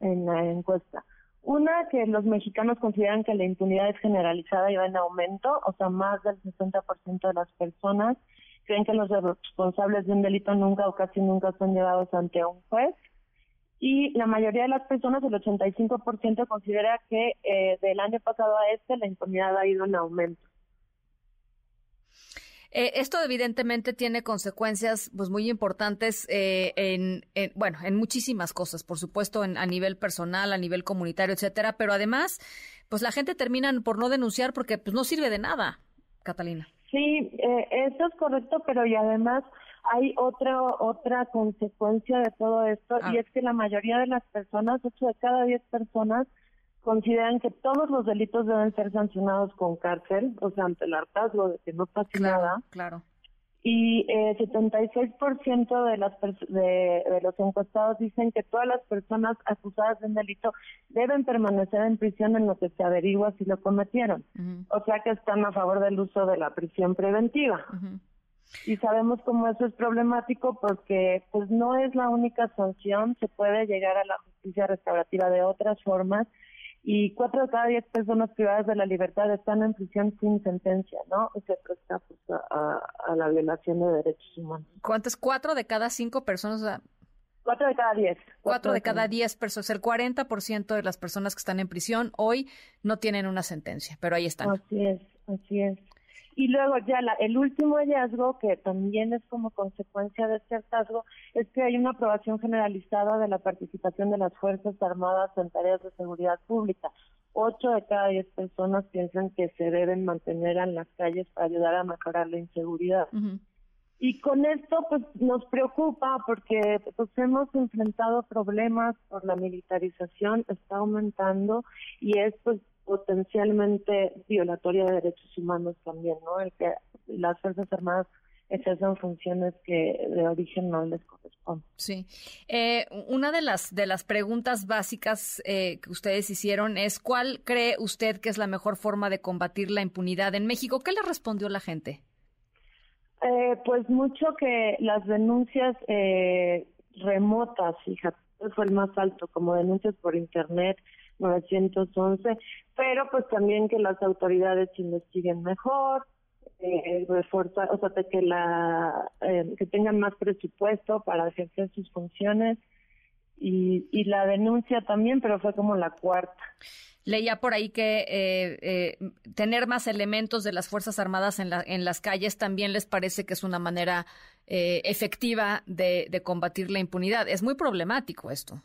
en la, encuesta. Una, que los mexicanos consideran que la impunidad es generalizada y va en aumento, o sea, más del 60% de las personas creen que los responsables de un delito nunca o casi nunca son llevados ante un juez. Y la mayoría de las personas, el 85%, considera que eh, del año pasado a este la impunidad ha ido en aumento. Eh, esto evidentemente tiene consecuencias pues muy importantes eh, en, bueno en muchísimas cosas, por supuesto en, a nivel personal, a nivel comunitario, etcétera, pero además pues la gente termina por no denunciar porque pues no sirve de nada, Catalina. Sí, eh, eso es correcto, pero y además hay otra otra consecuencia de todo esto y ah. es que la mayoría de las personas, ocho de cada diez personas consideran que todos los delitos deben ser sancionados con cárcel, o sea, ante el hartazgo de que no pase nada. Claro. Y eh, 76% de, las de, de los encuestados dicen que todas las personas acusadas de un delito deben permanecer en prisión en lo que se averigua si lo cometieron. O sea que están a favor del uso de la prisión preventiva. Y sabemos cómo eso es problemático porque pues no es la única sanción, se puede llegar a la justicia restaurativa de otras formas y cuatro de cada diez personas privadas de la libertad están en prisión sin sentencia, ¿no? Y se presta pues, a, la violación de derechos humanos. ¿Cuántas? ¿Cuatro de cada cinco personas? Cuatro de cada diez. Cuatro, de cada diez personas. El 40% de las personas que están en prisión hoy no tienen una sentencia, pero ahí están. Así es, así es. Y luego ya la, el último hallazgo, que también es como consecuencia de este hallazgo, es que hay una aprobación generalizada de la participación de las Fuerzas Armadas en tareas de seguridad pública. Ocho de cada diez personas piensan que se deben mantener en las calles para ayudar a mejorar la inseguridad. Y con esto pues nos preocupa porque pues hemos enfrentado problemas por la militarización, está aumentando y es pues potencialmente violatoria de derechos humanos también, ¿no? El que las Fuerzas Armadas ejerzan funciones que de origen no les corresponden. Sí. Eh, una de las, de las preguntas básicas eh, que ustedes hicieron es, ¿cuál cree usted que es la mejor forma de combatir la impunidad en México? ¿Qué le respondió la gente? Eh, pues mucho que las denuncias remotas, fíjate, fue el más alto, como denuncias por Internet, 911, pero pues también que las autoridades investiguen mejor, eh, reforzar, o sea, que la eh, que tengan más presupuesto para ejercer sus funciones y, y la denuncia también, pero fue como la cuarta. Leía por ahí que eh, eh, tener más elementos de las Fuerzas Armadas en, la, en las calles también les parece que es una manera eh, efectiva de, de combatir la impunidad. Es muy problemático esto.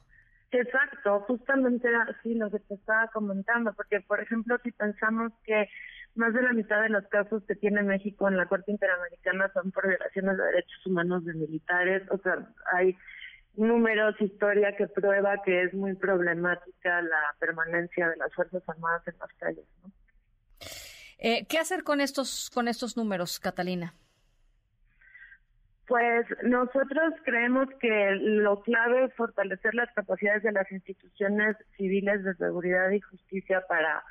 Exacto, justamente así lo que te estaba comentando, porque por ejemplo si pensamos que más de la mitad de los casos que tiene México en la Corte Interamericana son por violaciones de derechos humanos de militares, o sea, hay números, historia que prueba que es muy problemática la permanencia de las Fuerzas Armadas en las calles. ¿no? Eh, ¿Qué hacer con estos, con estos números, Catalina? Pues nosotros creemos que lo clave es fortalecer las capacidades de las instituciones civiles de seguridad y justicia para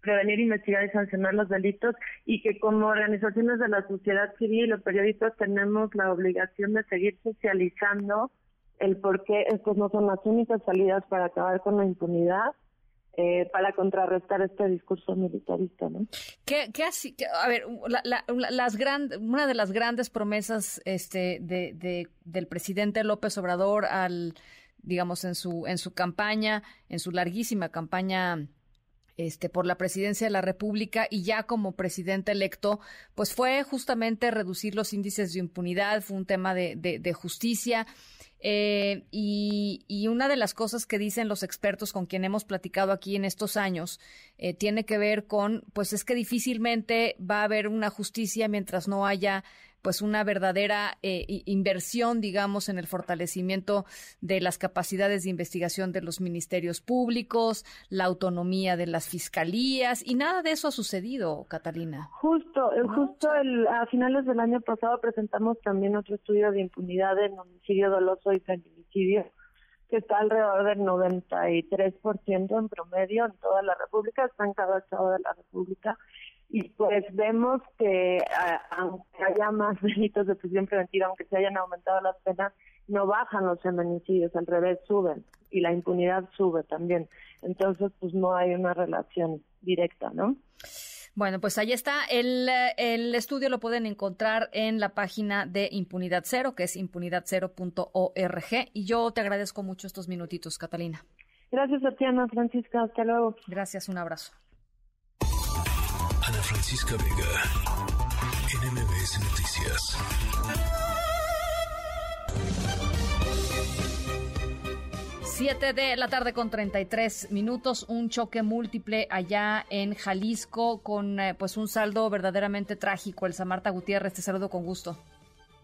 prevenir, investigar y sancionar los delitos y que como organizaciones de la sociedad civil y los periodistas tenemos la obligación de seguir socializando el por qué estos no son las únicas salidas para acabar con la impunidad eh, para contrarrestar este discurso militarista, ¿no? ¿Qué, qué así? a ver, las una de las grandes promesas este, de, del presidente López Obrador al, digamos, en su, en su campaña, en su larguísima campaña este, por la presidencia de la República y ya como presidente electo, pues fue justamente reducir los índices de impunidad, fue un tema de, de justicia. Eh, y, una de las cosas que dicen los expertos con quien hemos platicado aquí en estos años eh, tiene que ver con, pues es que difícilmente va a haber una justicia mientras no haya pues una verdadera eh, inversión, digamos, en el fortalecimiento de las capacidades de investigación de los ministerios públicos, la autonomía de las fiscalías y nada de eso ha sucedido, Catalina. Justo, justo el, a finales del año pasado presentamos también otro estudio de impunidad en homicidio doloso y feminicidio que está alrededor del 93% en promedio en toda la República, está en cada estado de la República y pues vemos que aunque haya más delitos de prisión preventiva, aunque se hayan aumentado las penas, no bajan los feminicidios, al revés suben y la impunidad sube también. Entonces, pues no hay una relación directa, ¿no? Bueno, pues ahí está. El, el estudio lo pueden encontrar en la página de Impunidad Cero, que es impunidadcero.org. Y yo te agradezco mucho estos minutitos, Catalina. Gracias a ti, Ana Francisca. Hasta luego. Gracias, un abrazo. Francisca Vega, NMBS Noticias. Siete de la tarde con 33 minutos, un choque múltiple allá en Jalisco con eh, pues un saldo verdaderamente trágico. El Samarta Gutiérrez, te saludo con gusto.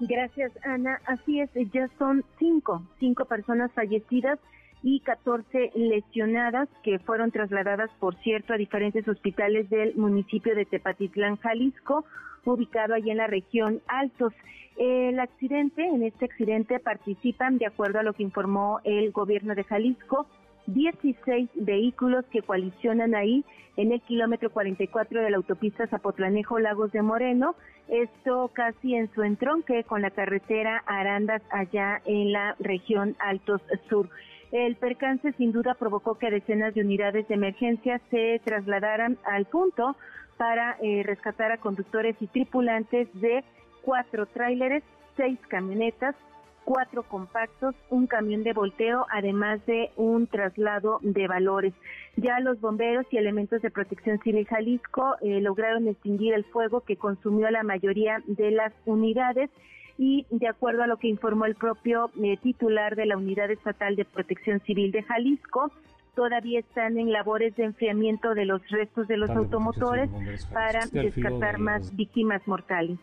Gracias, Ana. Así es, ya son cinco, cinco personas fallecidas y 14 lesionadas que fueron trasladadas, por cierto, a diferentes hospitales del municipio de Tepatitlán, Jalisco, ubicado allí en la región Altos. El accidente, en este accidente participan, de acuerdo a lo que informó el gobierno de Jalisco, 16 vehículos que coalicionan ahí en el kilómetro 44 de la autopista Zapotlanejo Lagos de Moreno, esto casi en su entronque con la carretera Arandas allá en la región Altos Sur. El percance sin duda provocó que decenas de unidades de emergencia se trasladaran al punto para eh, rescatar a conductores y tripulantes de cuatro tráileres, seis camionetas, cuatro compactos, un camión de volteo, además de un traslado de valores. Ya los bomberos y elementos de protección civil Jalisco eh, lograron extinguir el fuego que consumió la mayoría de las unidades y de acuerdo a lo que informó el propio eh, titular de la Unidad Estatal de Protección Civil de Jalisco, todavía están en labores de enfriamiento de los restos de los automotores para descartar más víctimas mortales.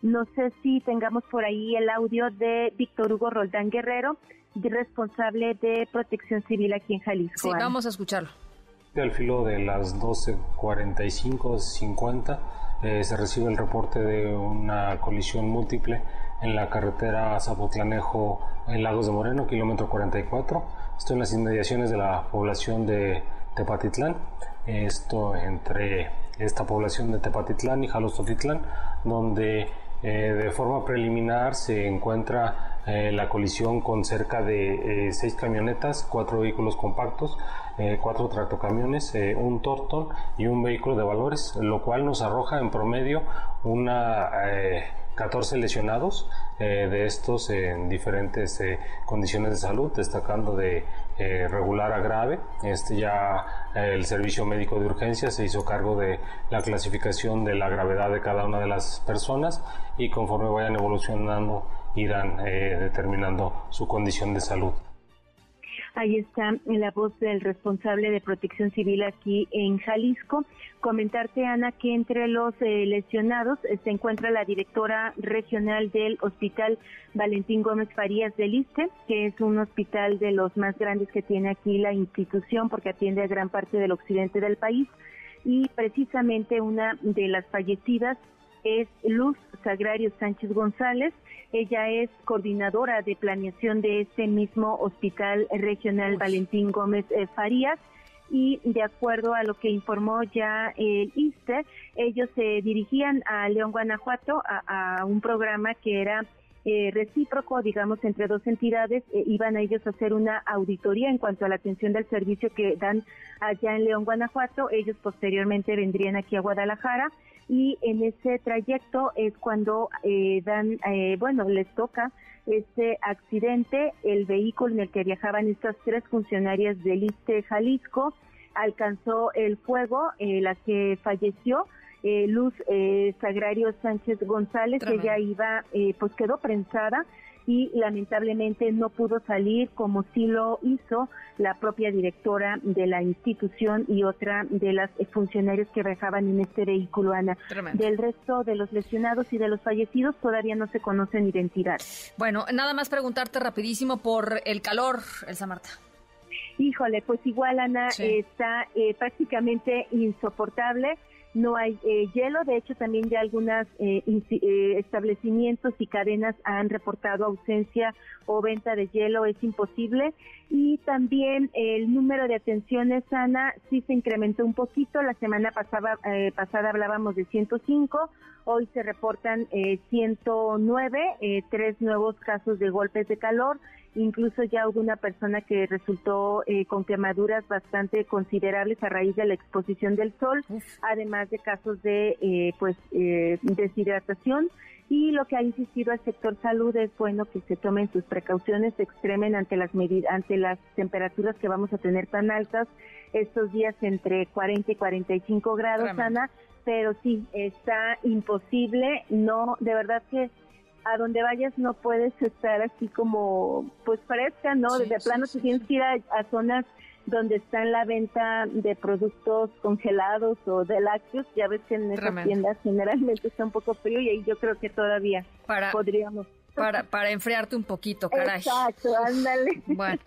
No sé si tengamos por ahí el audio de Víctor Hugo Roldán Guerrero, responsable de Protección Civil aquí en Jalisco. Sí, vamos a escucharlo. Al filo de las 12.45, 50, eh, se recibe el reporte de una colisión múltiple en la carretera Zapotlanejo en Lagos de Moreno, kilómetro 44. Esto en las inmediaciones de la población de Tepatitlán. Esto entre esta población de Tepatitlán y Jalostotitlán, donde eh, de forma preliminar se encuentra eh, la colisión con cerca de eh, seis camionetas, cuatro vehículos compactos, cuatro tractocamiones, un Torton y un vehículo de valores, lo cual nos arroja en promedio una 14 lesionados, de estos en diferentes condiciones de salud, destacando de regular a grave. Este ya el servicio médico de urgencia se hizo cargo de la clasificación de la gravedad de cada una de las personas y conforme vayan evolucionando irán eh, determinando su condición de salud. Ahí está la voz del responsable de protección civil aquí en Jalisco. Comentarte, Ana, que entre los eh, lesionados eh, se encuentra la directora regional del Hospital Valentín Gómez Farías del ISTE, que es un hospital de los más grandes que tiene aquí la institución porque atiende a gran parte del occidente del país. Y precisamente una de las fallecidas es Luz Sagrario Sánchez González. Ella es coordinadora de planeación de este mismo Hospital Regional Valentín Gómez eh, Farías. Y de acuerdo a lo que informó ya el ISTE, ellos se dirigían a León, Guanajuato, a, un programa que era eh, recíproco, digamos, entre dos entidades, eh, iban ellos a hacer una auditoría en cuanto a la atención del servicio que dan allá en León, Guanajuato, ellos posteriormente vendrían aquí a Guadalajara y en ese trayecto es cuando eh, dan, eh, bueno, les toca este accidente, el vehículo en el que viajaban estas tres funcionarias del ISTE Jalisco alcanzó el fuego, eh, la que falleció, Luz Sagrario Sánchez González, ella iba, pues quedó prensada y lamentablemente no pudo salir como sí lo hizo la propia directora de la institución y otra de las funcionarios que viajaban en este vehículo, Ana. Del resto de los lesionados y de los fallecidos todavía no se conocen identidades. Bueno, nada más preguntarte rapidísimo por el calor, Elsa Marta. Híjole, pues igual Ana está eh, prácticamente insoportable no hay eh, hielo. De hecho, también ya algunos eh, eh, establecimientos y cadenas han reportado ausencia o venta de hielo. Es imposible. Y también el número de atenciones sana sí se incrementó un poquito. La semana pasada, pasada hablábamos de 105. Hoy se reportan 109, tres nuevos casos de golpes de calor Incluso ya hubo una persona que resultó eh, con quemaduras bastante considerables a raíz de la exposición del sol, además de casos de eh, pues eh, deshidratación. Y lo que ha insistido el sector salud es bueno que se tomen sus precauciones, se extremen ante las ante las temperaturas que vamos a tener tan altas estos días entre 40 y 45 grados, Ana. Pero sí, está imposible. No, de verdad que a donde vayas no puedes estar así como pues fresca, ¿no? de plano te tienes que ir a, zonas donde está en la venta de productos congelados o de lácteos, ya ves que en esas tiendas generalmente está un poco frío y ahí yo creo que todavía podríamos para, para enfriarte un poquito, caray. Exacto, ándale. Bueno,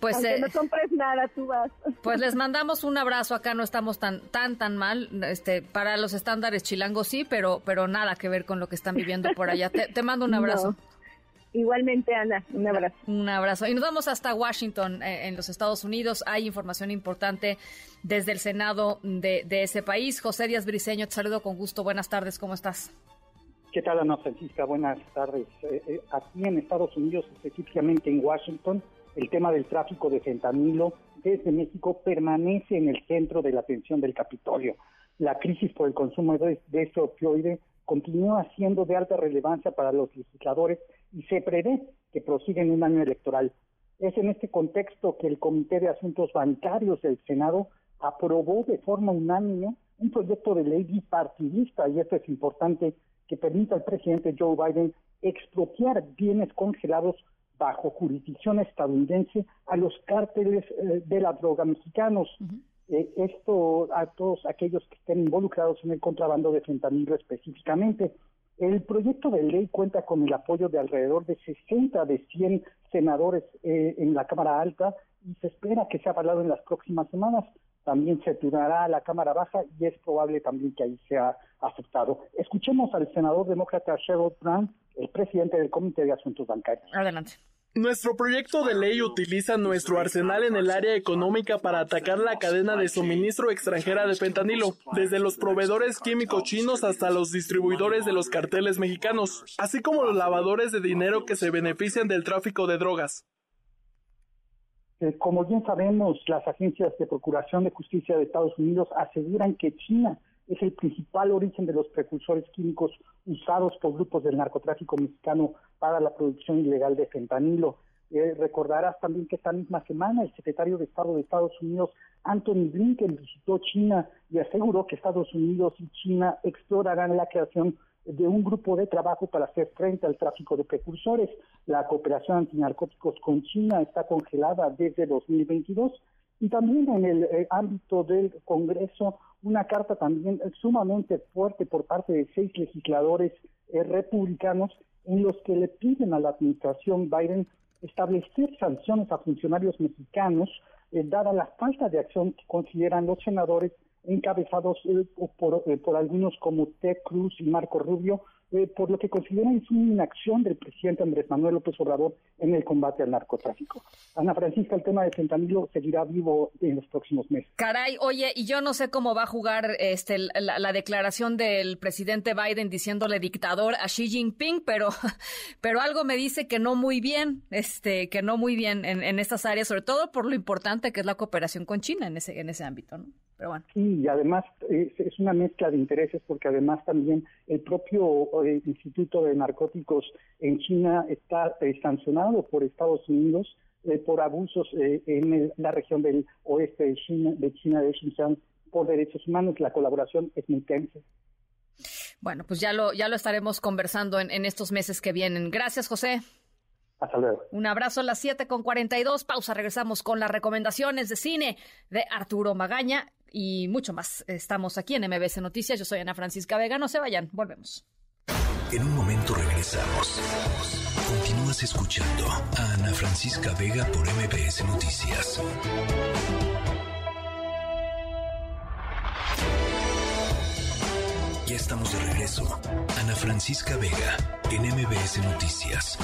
pues... Aunque no eh, compres nada, tú vas. Pues les mandamos un abrazo, acá no estamos tan, tan, tan mal, este, para los estándares chilangos sí, pero, pero nada que ver con lo que están viviendo por allá. Te, mando un abrazo. Igualmente, Ana, un abrazo. Un abrazo. Y nos vamos hasta Washington, eh, en los Estados Unidos. Hay información importante desde el Senado de, de ese país. José Díaz Briceño, te saludo con gusto. Buenas tardes, ¿cómo estás? ¿Qué tal, Ana Francisca? Buenas tardes. Eh, eh, aquí en Estados Unidos, específicamente en Washington, el tema del tráfico de fentanilo desde México permanece en el centro de la atención del Capitolio. La crisis por el consumo de, de este opioide continúa siendo de alta relevancia para los legisladores y se prevé que prosiga en un año electoral. Es en este contexto que el Comité de Asuntos Bancarios del Senado aprobó de forma unánime un proyecto de ley bipartidista, y esto es importante, que permita al presidente Joe Biden expropiar bienes congelados bajo jurisdicción estadounidense a los cárteles eh, de la droga mexicanos. Eh, esto a todos aquellos que estén involucrados en el contrabando de fentanilo específicamente. El proyecto de ley cuenta con el apoyo de alrededor de 60 de 100 senadores eh, en la Cámara Alta y se espera que sea avalado en las próximas semanas. También se turnará a la Cámara Baja y es probable también que ahí sea aceptado. Escuchemos al senador demócrata Sherrod Brown, el presidente del Comité de Asuntos Bancarios. Adelante. Nuestro proyecto de ley utiliza nuestro arsenal en el área económica para atacar la cadena de suministro extranjera de fentanilo, desde los proveedores químicos chinos hasta los distribuidores de los carteles mexicanos, así como los lavadores de dinero que se benefician del tráfico de drogas. Eh, como bien sabemos, las agencias de Procuración de Justicia de Estados Unidos aseguran que China es el principal origen de los precursores químicos usados por grupos del narcotráfico mexicano para la producción ilegal de fentanilo. Eh, recordarás también que esta misma semana el secretario de Estado de Estados Unidos, Anthony Blinken, visitó China y aseguró que Estados Unidos y China explorarán la creación de un grupo de trabajo para hacer frente al tráfico de precursores. La cooperación antinarcóticos con China está congelada desde 2022 y también en el eh, ámbito del Congreso una carta también sumamente fuerte por parte de seis legisladores eh, republicanos en los que le piden a la administración Biden establecer sanciones a funcionarios mexicanos, eh, dada la falta de acción que consideran los senadores encabezados eh, por, por algunos como Ted Cruz y Marco Rubio, eh, por lo que consideran su inacción del presidente Andrés Manuel López Obrador en el combate al narcotráfico. Ana Francisca, el tema de fentanilo seguirá vivo en los próximos meses. Caray, oye, y yo no sé cómo va a jugar este la, declaración del presidente Biden diciéndole dictador a Xi Jinping, pero, pero algo me dice que no muy bien, este, que no muy bien en, en estas áreas, sobre todo por lo importante que es la cooperación con China en ese, en ese ámbito, ¿no? Pero bueno. Sí, y además es, es una mezcla de intereses porque además también el propio el Instituto de Narcóticos en China está eh, sancionado por Estados Unidos eh, por abusos eh, en la región del oeste de China, de China, de Xinjiang, por derechos humanos. La colaboración es muy tensa. Bueno, pues ya lo, ya lo estaremos conversando en, en estos meses que vienen. Gracias, José. Hasta luego. Un abrazo a las 7 con 42. Pausa. Regresamos con las recomendaciones de cine de Arturo Magaña y mucho más. Estamos aquí en MBC Noticias. Yo soy Ana Francisca Vega. No se vayan. Volvemos. En un momento regresamos. Continúas escuchando a Ana Francisca Vega por MBS Noticias. Ya estamos de regreso. Ana Francisca Vega en MBS Noticias.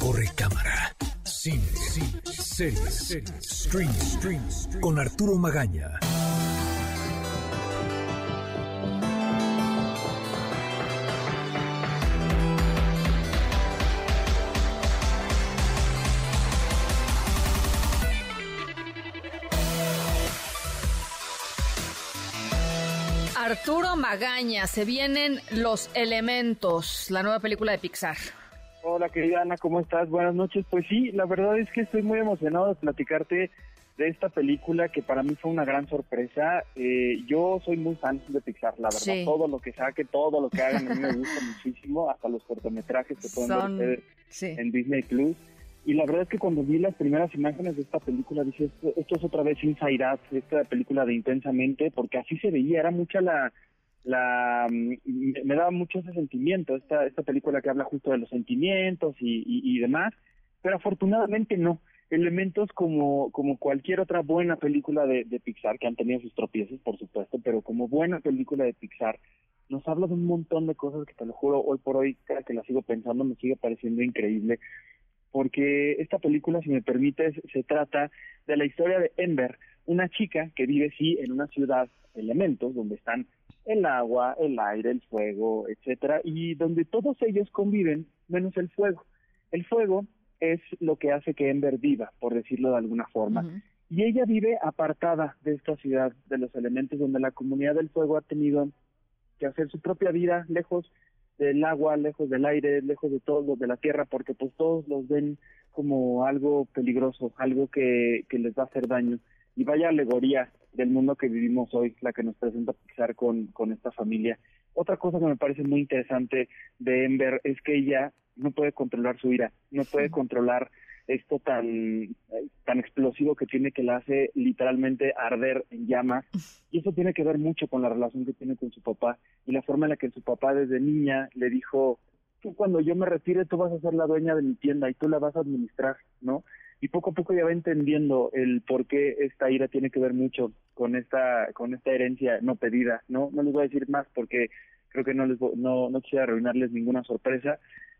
Corre cámara. Cine, cine, series, con Arturo Magaña. Arturo Magaña, se vienen Los Elementos, la nueva película de Pixar. Hola querida Ana, ¿cómo estás? Buenas noches. Pues sí, la verdad es que estoy muy emocionado de platicarte de esta película que para mí fue una gran sorpresa. Eh, yo soy muy fan de Pixar, la verdad. Sí. Todo lo que saque, todo lo que hagan a mí me gusta muchísimo, hasta los cortometrajes que pueden Son- ver ustedes en Disney Plus. Y la verdad es que cuando vi las primeras imágenes de esta película dije, esto, esto es otra vez Inside Out, esta película de Intensamente, porque así se veía, era mucha la... la me, me daba mucho ese sentimiento, esta, esta película que habla justo de los sentimientos y, y, y demás, pero afortunadamente no. Elementos como, como cualquier otra buena película de, de Pixar, que han tenido sus tropiezos, por supuesto, pero como buena película de Pixar, nos habla de un montón de cosas que te lo juro, hoy por hoy, cada que la sigo pensando, me sigue pareciendo increíble porque esta película, si me permites, se trata de la historia de Ember, una chica que vive, sí, en una ciudad elementos, donde están el agua, el aire, el fuego, etcétera, y donde todos ellos conviven, menos el fuego. El fuego es lo que hace que Ember viva, por decirlo de alguna forma. Y ella vive apartada de esta ciudad, de los elementos donde la comunidad del fuego ha tenido que hacer su propia vida lejos del agua, lejos del aire, lejos de todo, de la tierra, porque pues todos los ven como algo peligroso, algo que, que les va a hacer daño. Y vaya alegoría del mundo que vivimos hoy, la que nos presenta Pixar con, con esta familia. Otra cosa que me parece muy interesante de Ember es que ella no puede controlar su ira, no puede controlar esto tan, tan explosivo que tiene que la hace literalmente arder en llamas. Y eso tiene que ver mucho con la relación que tiene con su papá y la forma en la que su papá desde niña le dijo, tú cuando yo me retire tú vas a ser la dueña de mi tienda y tú la vas a administrar, ¿no? Y poco a poco ya va entendiendo el por qué esta ira tiene que ver mucho con esta con esta herencia no pedida, ¿no? No les voy a decir más porque creo que no les no no quisiera arruinarles ninguna sorpresa,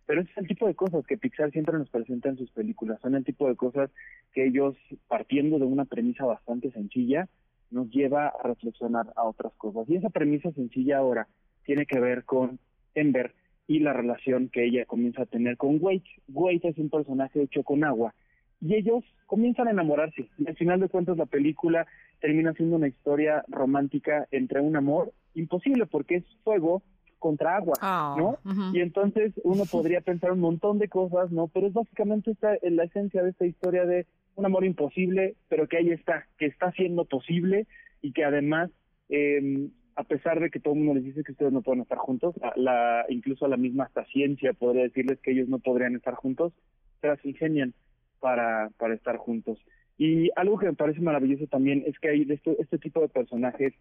pero es el tipo de cosas que Pixar siempre nos presenta en sus películas. Son el tipo de cosas que ellos, partiendo de una premisa bastante sencilla, nos lleva a reflexionar a otras cosas. Y esa premisa sencilla ahora tiene que ver con Ember y la relación que ella comienza a tener con Wade. Wade es un personaje hecho con agua y ellos comienzan a enamorarse. Y al final de cuentas la película termina siendo una historia romántica entre un amor imposible porque es fuego contra agua, Ah, ¿no? Y entonces uno podría pensar un montón de cosas, ¿no? Pero es básicamente esta, la esencia de esta historia de un amor imposible, pero que ahí está, que está siendo posible y que además, eh, a pesar de que todo el mundo les dice que ustedes no pueden estar juntos, la, la- incluso la misma hasta ciencia podría decirles que ellos no podrían estar juntos, se las ingenian para, para estar juntos. Y algo que me parece maravilloso también es que hay este, este tipo de personajes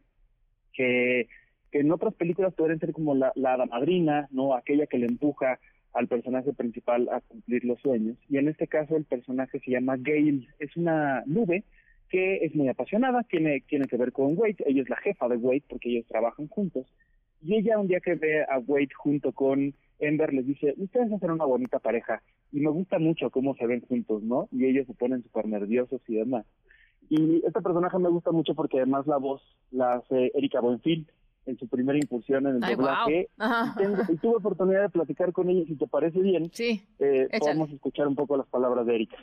que, que en otras películas podrían ser como la, la madrina, ¿no? Aquella que le empuja al personaje principal a cumplir los sueños. Y en este caso el personaje se llama Gail, es una nube que es muy apasionada, tiene, tiene que ver con Wade, ella es la jefa de Wade porque ellos trabajan juntos. Y ella un día que ve a Wade junto con Ember les dice, ustedes hacen una bonita pareja y me gusta mucho cómo se ven juntos, ¿no? Y ellos se ponen súper nerviosos y demás. Y este personaje me gusta mucho porque además la voz la hace Erika Buenfil en su primera incursión en el Ay, doblaje. Ajá. Y, tengo- y tuve oportunidad de platicar con ella, y si te parece bien, sí, eh, podemos escuchar un poco las palabras de Erika.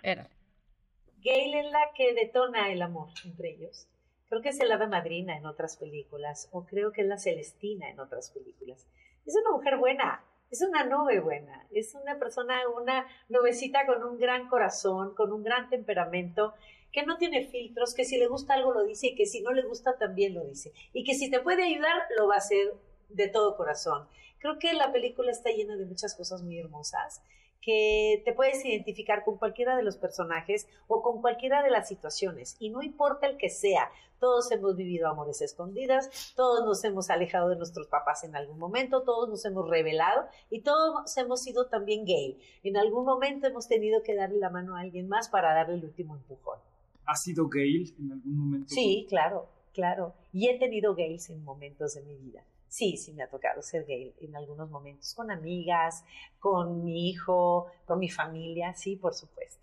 Gail es la que detona el amor entre ellos. Creo que es el hada madrina en otras películas, o creo que es la Celestina en otras películas. Es una mujer buena, es una nube buena, es una persona, una nubecita con un gran corazón, con un gran temperamento, que no tiene filtros, que si le gusta algo lo dice y que si no le gusta también lo dice. Y que si te puede ayudar, lo va a hacer de todo corazón. Creo que la película está llena de muchas cosas muy hermosas que te puedes identificar con cualquiera de los personajes o con cualquiera de las situaciones y no importa el que sea, todos hemos vivido amores escondidas, todos nos hemos alejado de nuestros papás en algún momento, todos nos hemos revelado y todos hemos sido también gay. En algún momento hemos tenido que darle la mano a alguien más para darle el último empujón. ¿Ha sido Gail en algún momento? Sí, claro, claro. Y he tenido gays en momentos de mi vida. Sí, sí me ha tocado ser gay en algunos momentos, con amigas, con mi hijo, con mi familia, sí, por supuesto.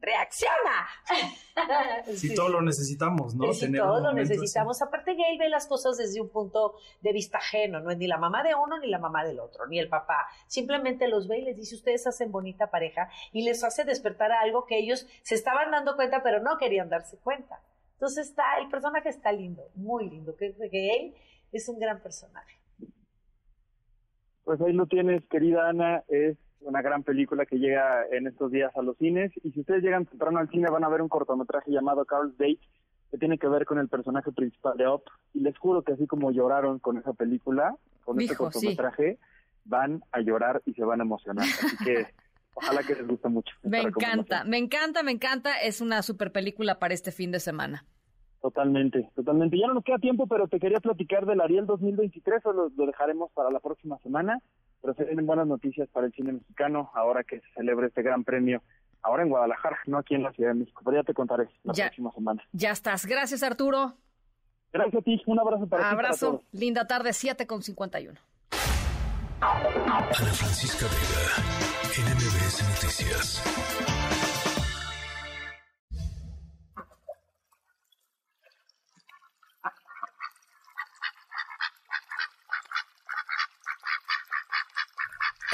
¡Reacciona! Si Sí. todo lo necesitamos, ¿no? Sí, Tener todo lo momento así. necesitamos. Aparte, Gail ve las cosas desde un punto de vista ajeno, no es ni la mamá de uno ni la mamá del otro, ni el papá. Simplemente los ve y les dice, ustedes hacen bonita pareja y les hace despertar a algo que ellos se estaban dando cuenta, pero no querían darse cuenta. Entonces está, el personaje está lindo, muy lindo. Que que Gail es un gran personaje. Pues ahí lo tienes, querida Ana, es una gran película que llega en estos días a los cines y si ustedes llegan temprano al cine van a ver un cortometraje llamado Carl's Date que tiene que ver con el personaje principal de Up y les juro que así como lloraron con esa película, con este Hijo, sí. cortometraje, van a llorar y se van a emocionar. Así que ojalá que les guste mucho. Me encanta, me encanta, me encanta. Es una super película para este fin de semana. Totalmente, totalmente. Ya no nos queda tiempo, pero te quería platicar del Ariel 2023, o lo, lo dejaremos para la próxima semana. Pero se vienen buenas noticias para el cine mexicano ahora que se celebra este gran premio, ahora en Guadalajara, no aquí en la Ciudad de México. Pero ya te contaré la Ya. próxima semana. Ya estás. Gracias, Arturo. Gracias a ti, un abrazo para ti. y para Abrazo. Linda tarde, 7 con 51. Ana Francisca Vega, NMBS Noticias.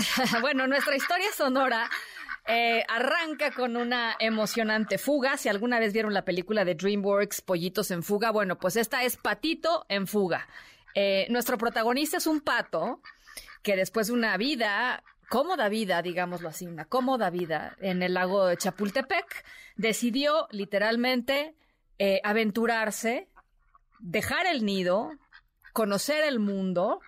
bueno, nuestra historia sonora Eh, arranca con una emocionante fuga. Si alguna vez vieron la película de DreamWorks, Pollitos en Fuga, bueno, pues esta es Patito en Fuga. Eh, nuestro protagonista es un pato que después de una vida cómoda vida, digámoslo así, una cómoda vida en el lago de Chapultepec, decidió literalmente eh, aventurarse, dejar el nido, conocer el mundo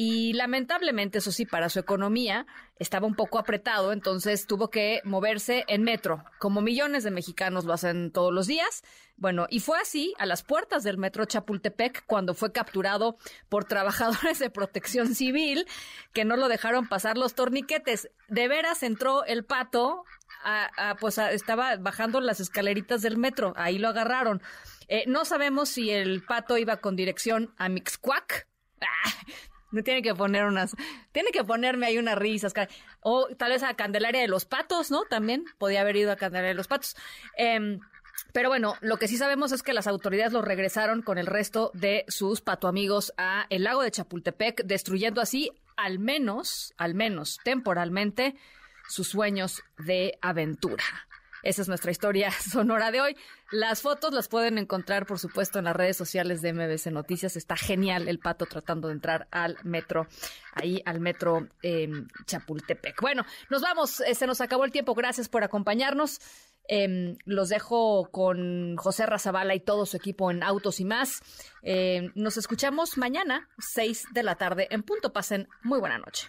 y lamentablemente, eso sí, para su economía estaba un poco apretado, entonces tuvo que moverse en metro, como millones de mexicanos lo hacen todos los días. Bueno, y fue así a las puertas del metro Chapultepec cuando fue capturado por trabajadores de protección civil que no lo dejaron pasar los torniquetes. De veras entró el pato, a, pues estaba bajando las escaleritas del metro, ahí lo agarraron. Eh, no sabemos si el pato iba con dirección a Mixcuac. Ah, no tiene que poner unas, tiene que ponerme ahí unas risas. O tal vez a Candelaria de los Patos, ¿no? También podía haber ido a Candelaria de los Patos. Em, pero bueno, lo que sí sabemos es que las autoridades lo regresaron con el resto de sus pato amigos a el lago de Chapultepec, destruyendo así al menos, al menos temporalmente, sus sueños de aventura. Esa es nuestra historia sonora de hoy. Las fotos las pueden encontrar, por supuesto, en las redes sociales de MBC Noticias. Está genial el pato tratando de entrar al metro, ahí al metro em, Chapultepec. Bueno, nos vamos. Eh, se nos acabó el tiempo. Gracias por acompañarnos. Em, los dejo con José Razabala y todo su equipo en Autos y más. Em, nos escuchamos mañana, 6 de la tarde en punto. Pasen muy buena noche.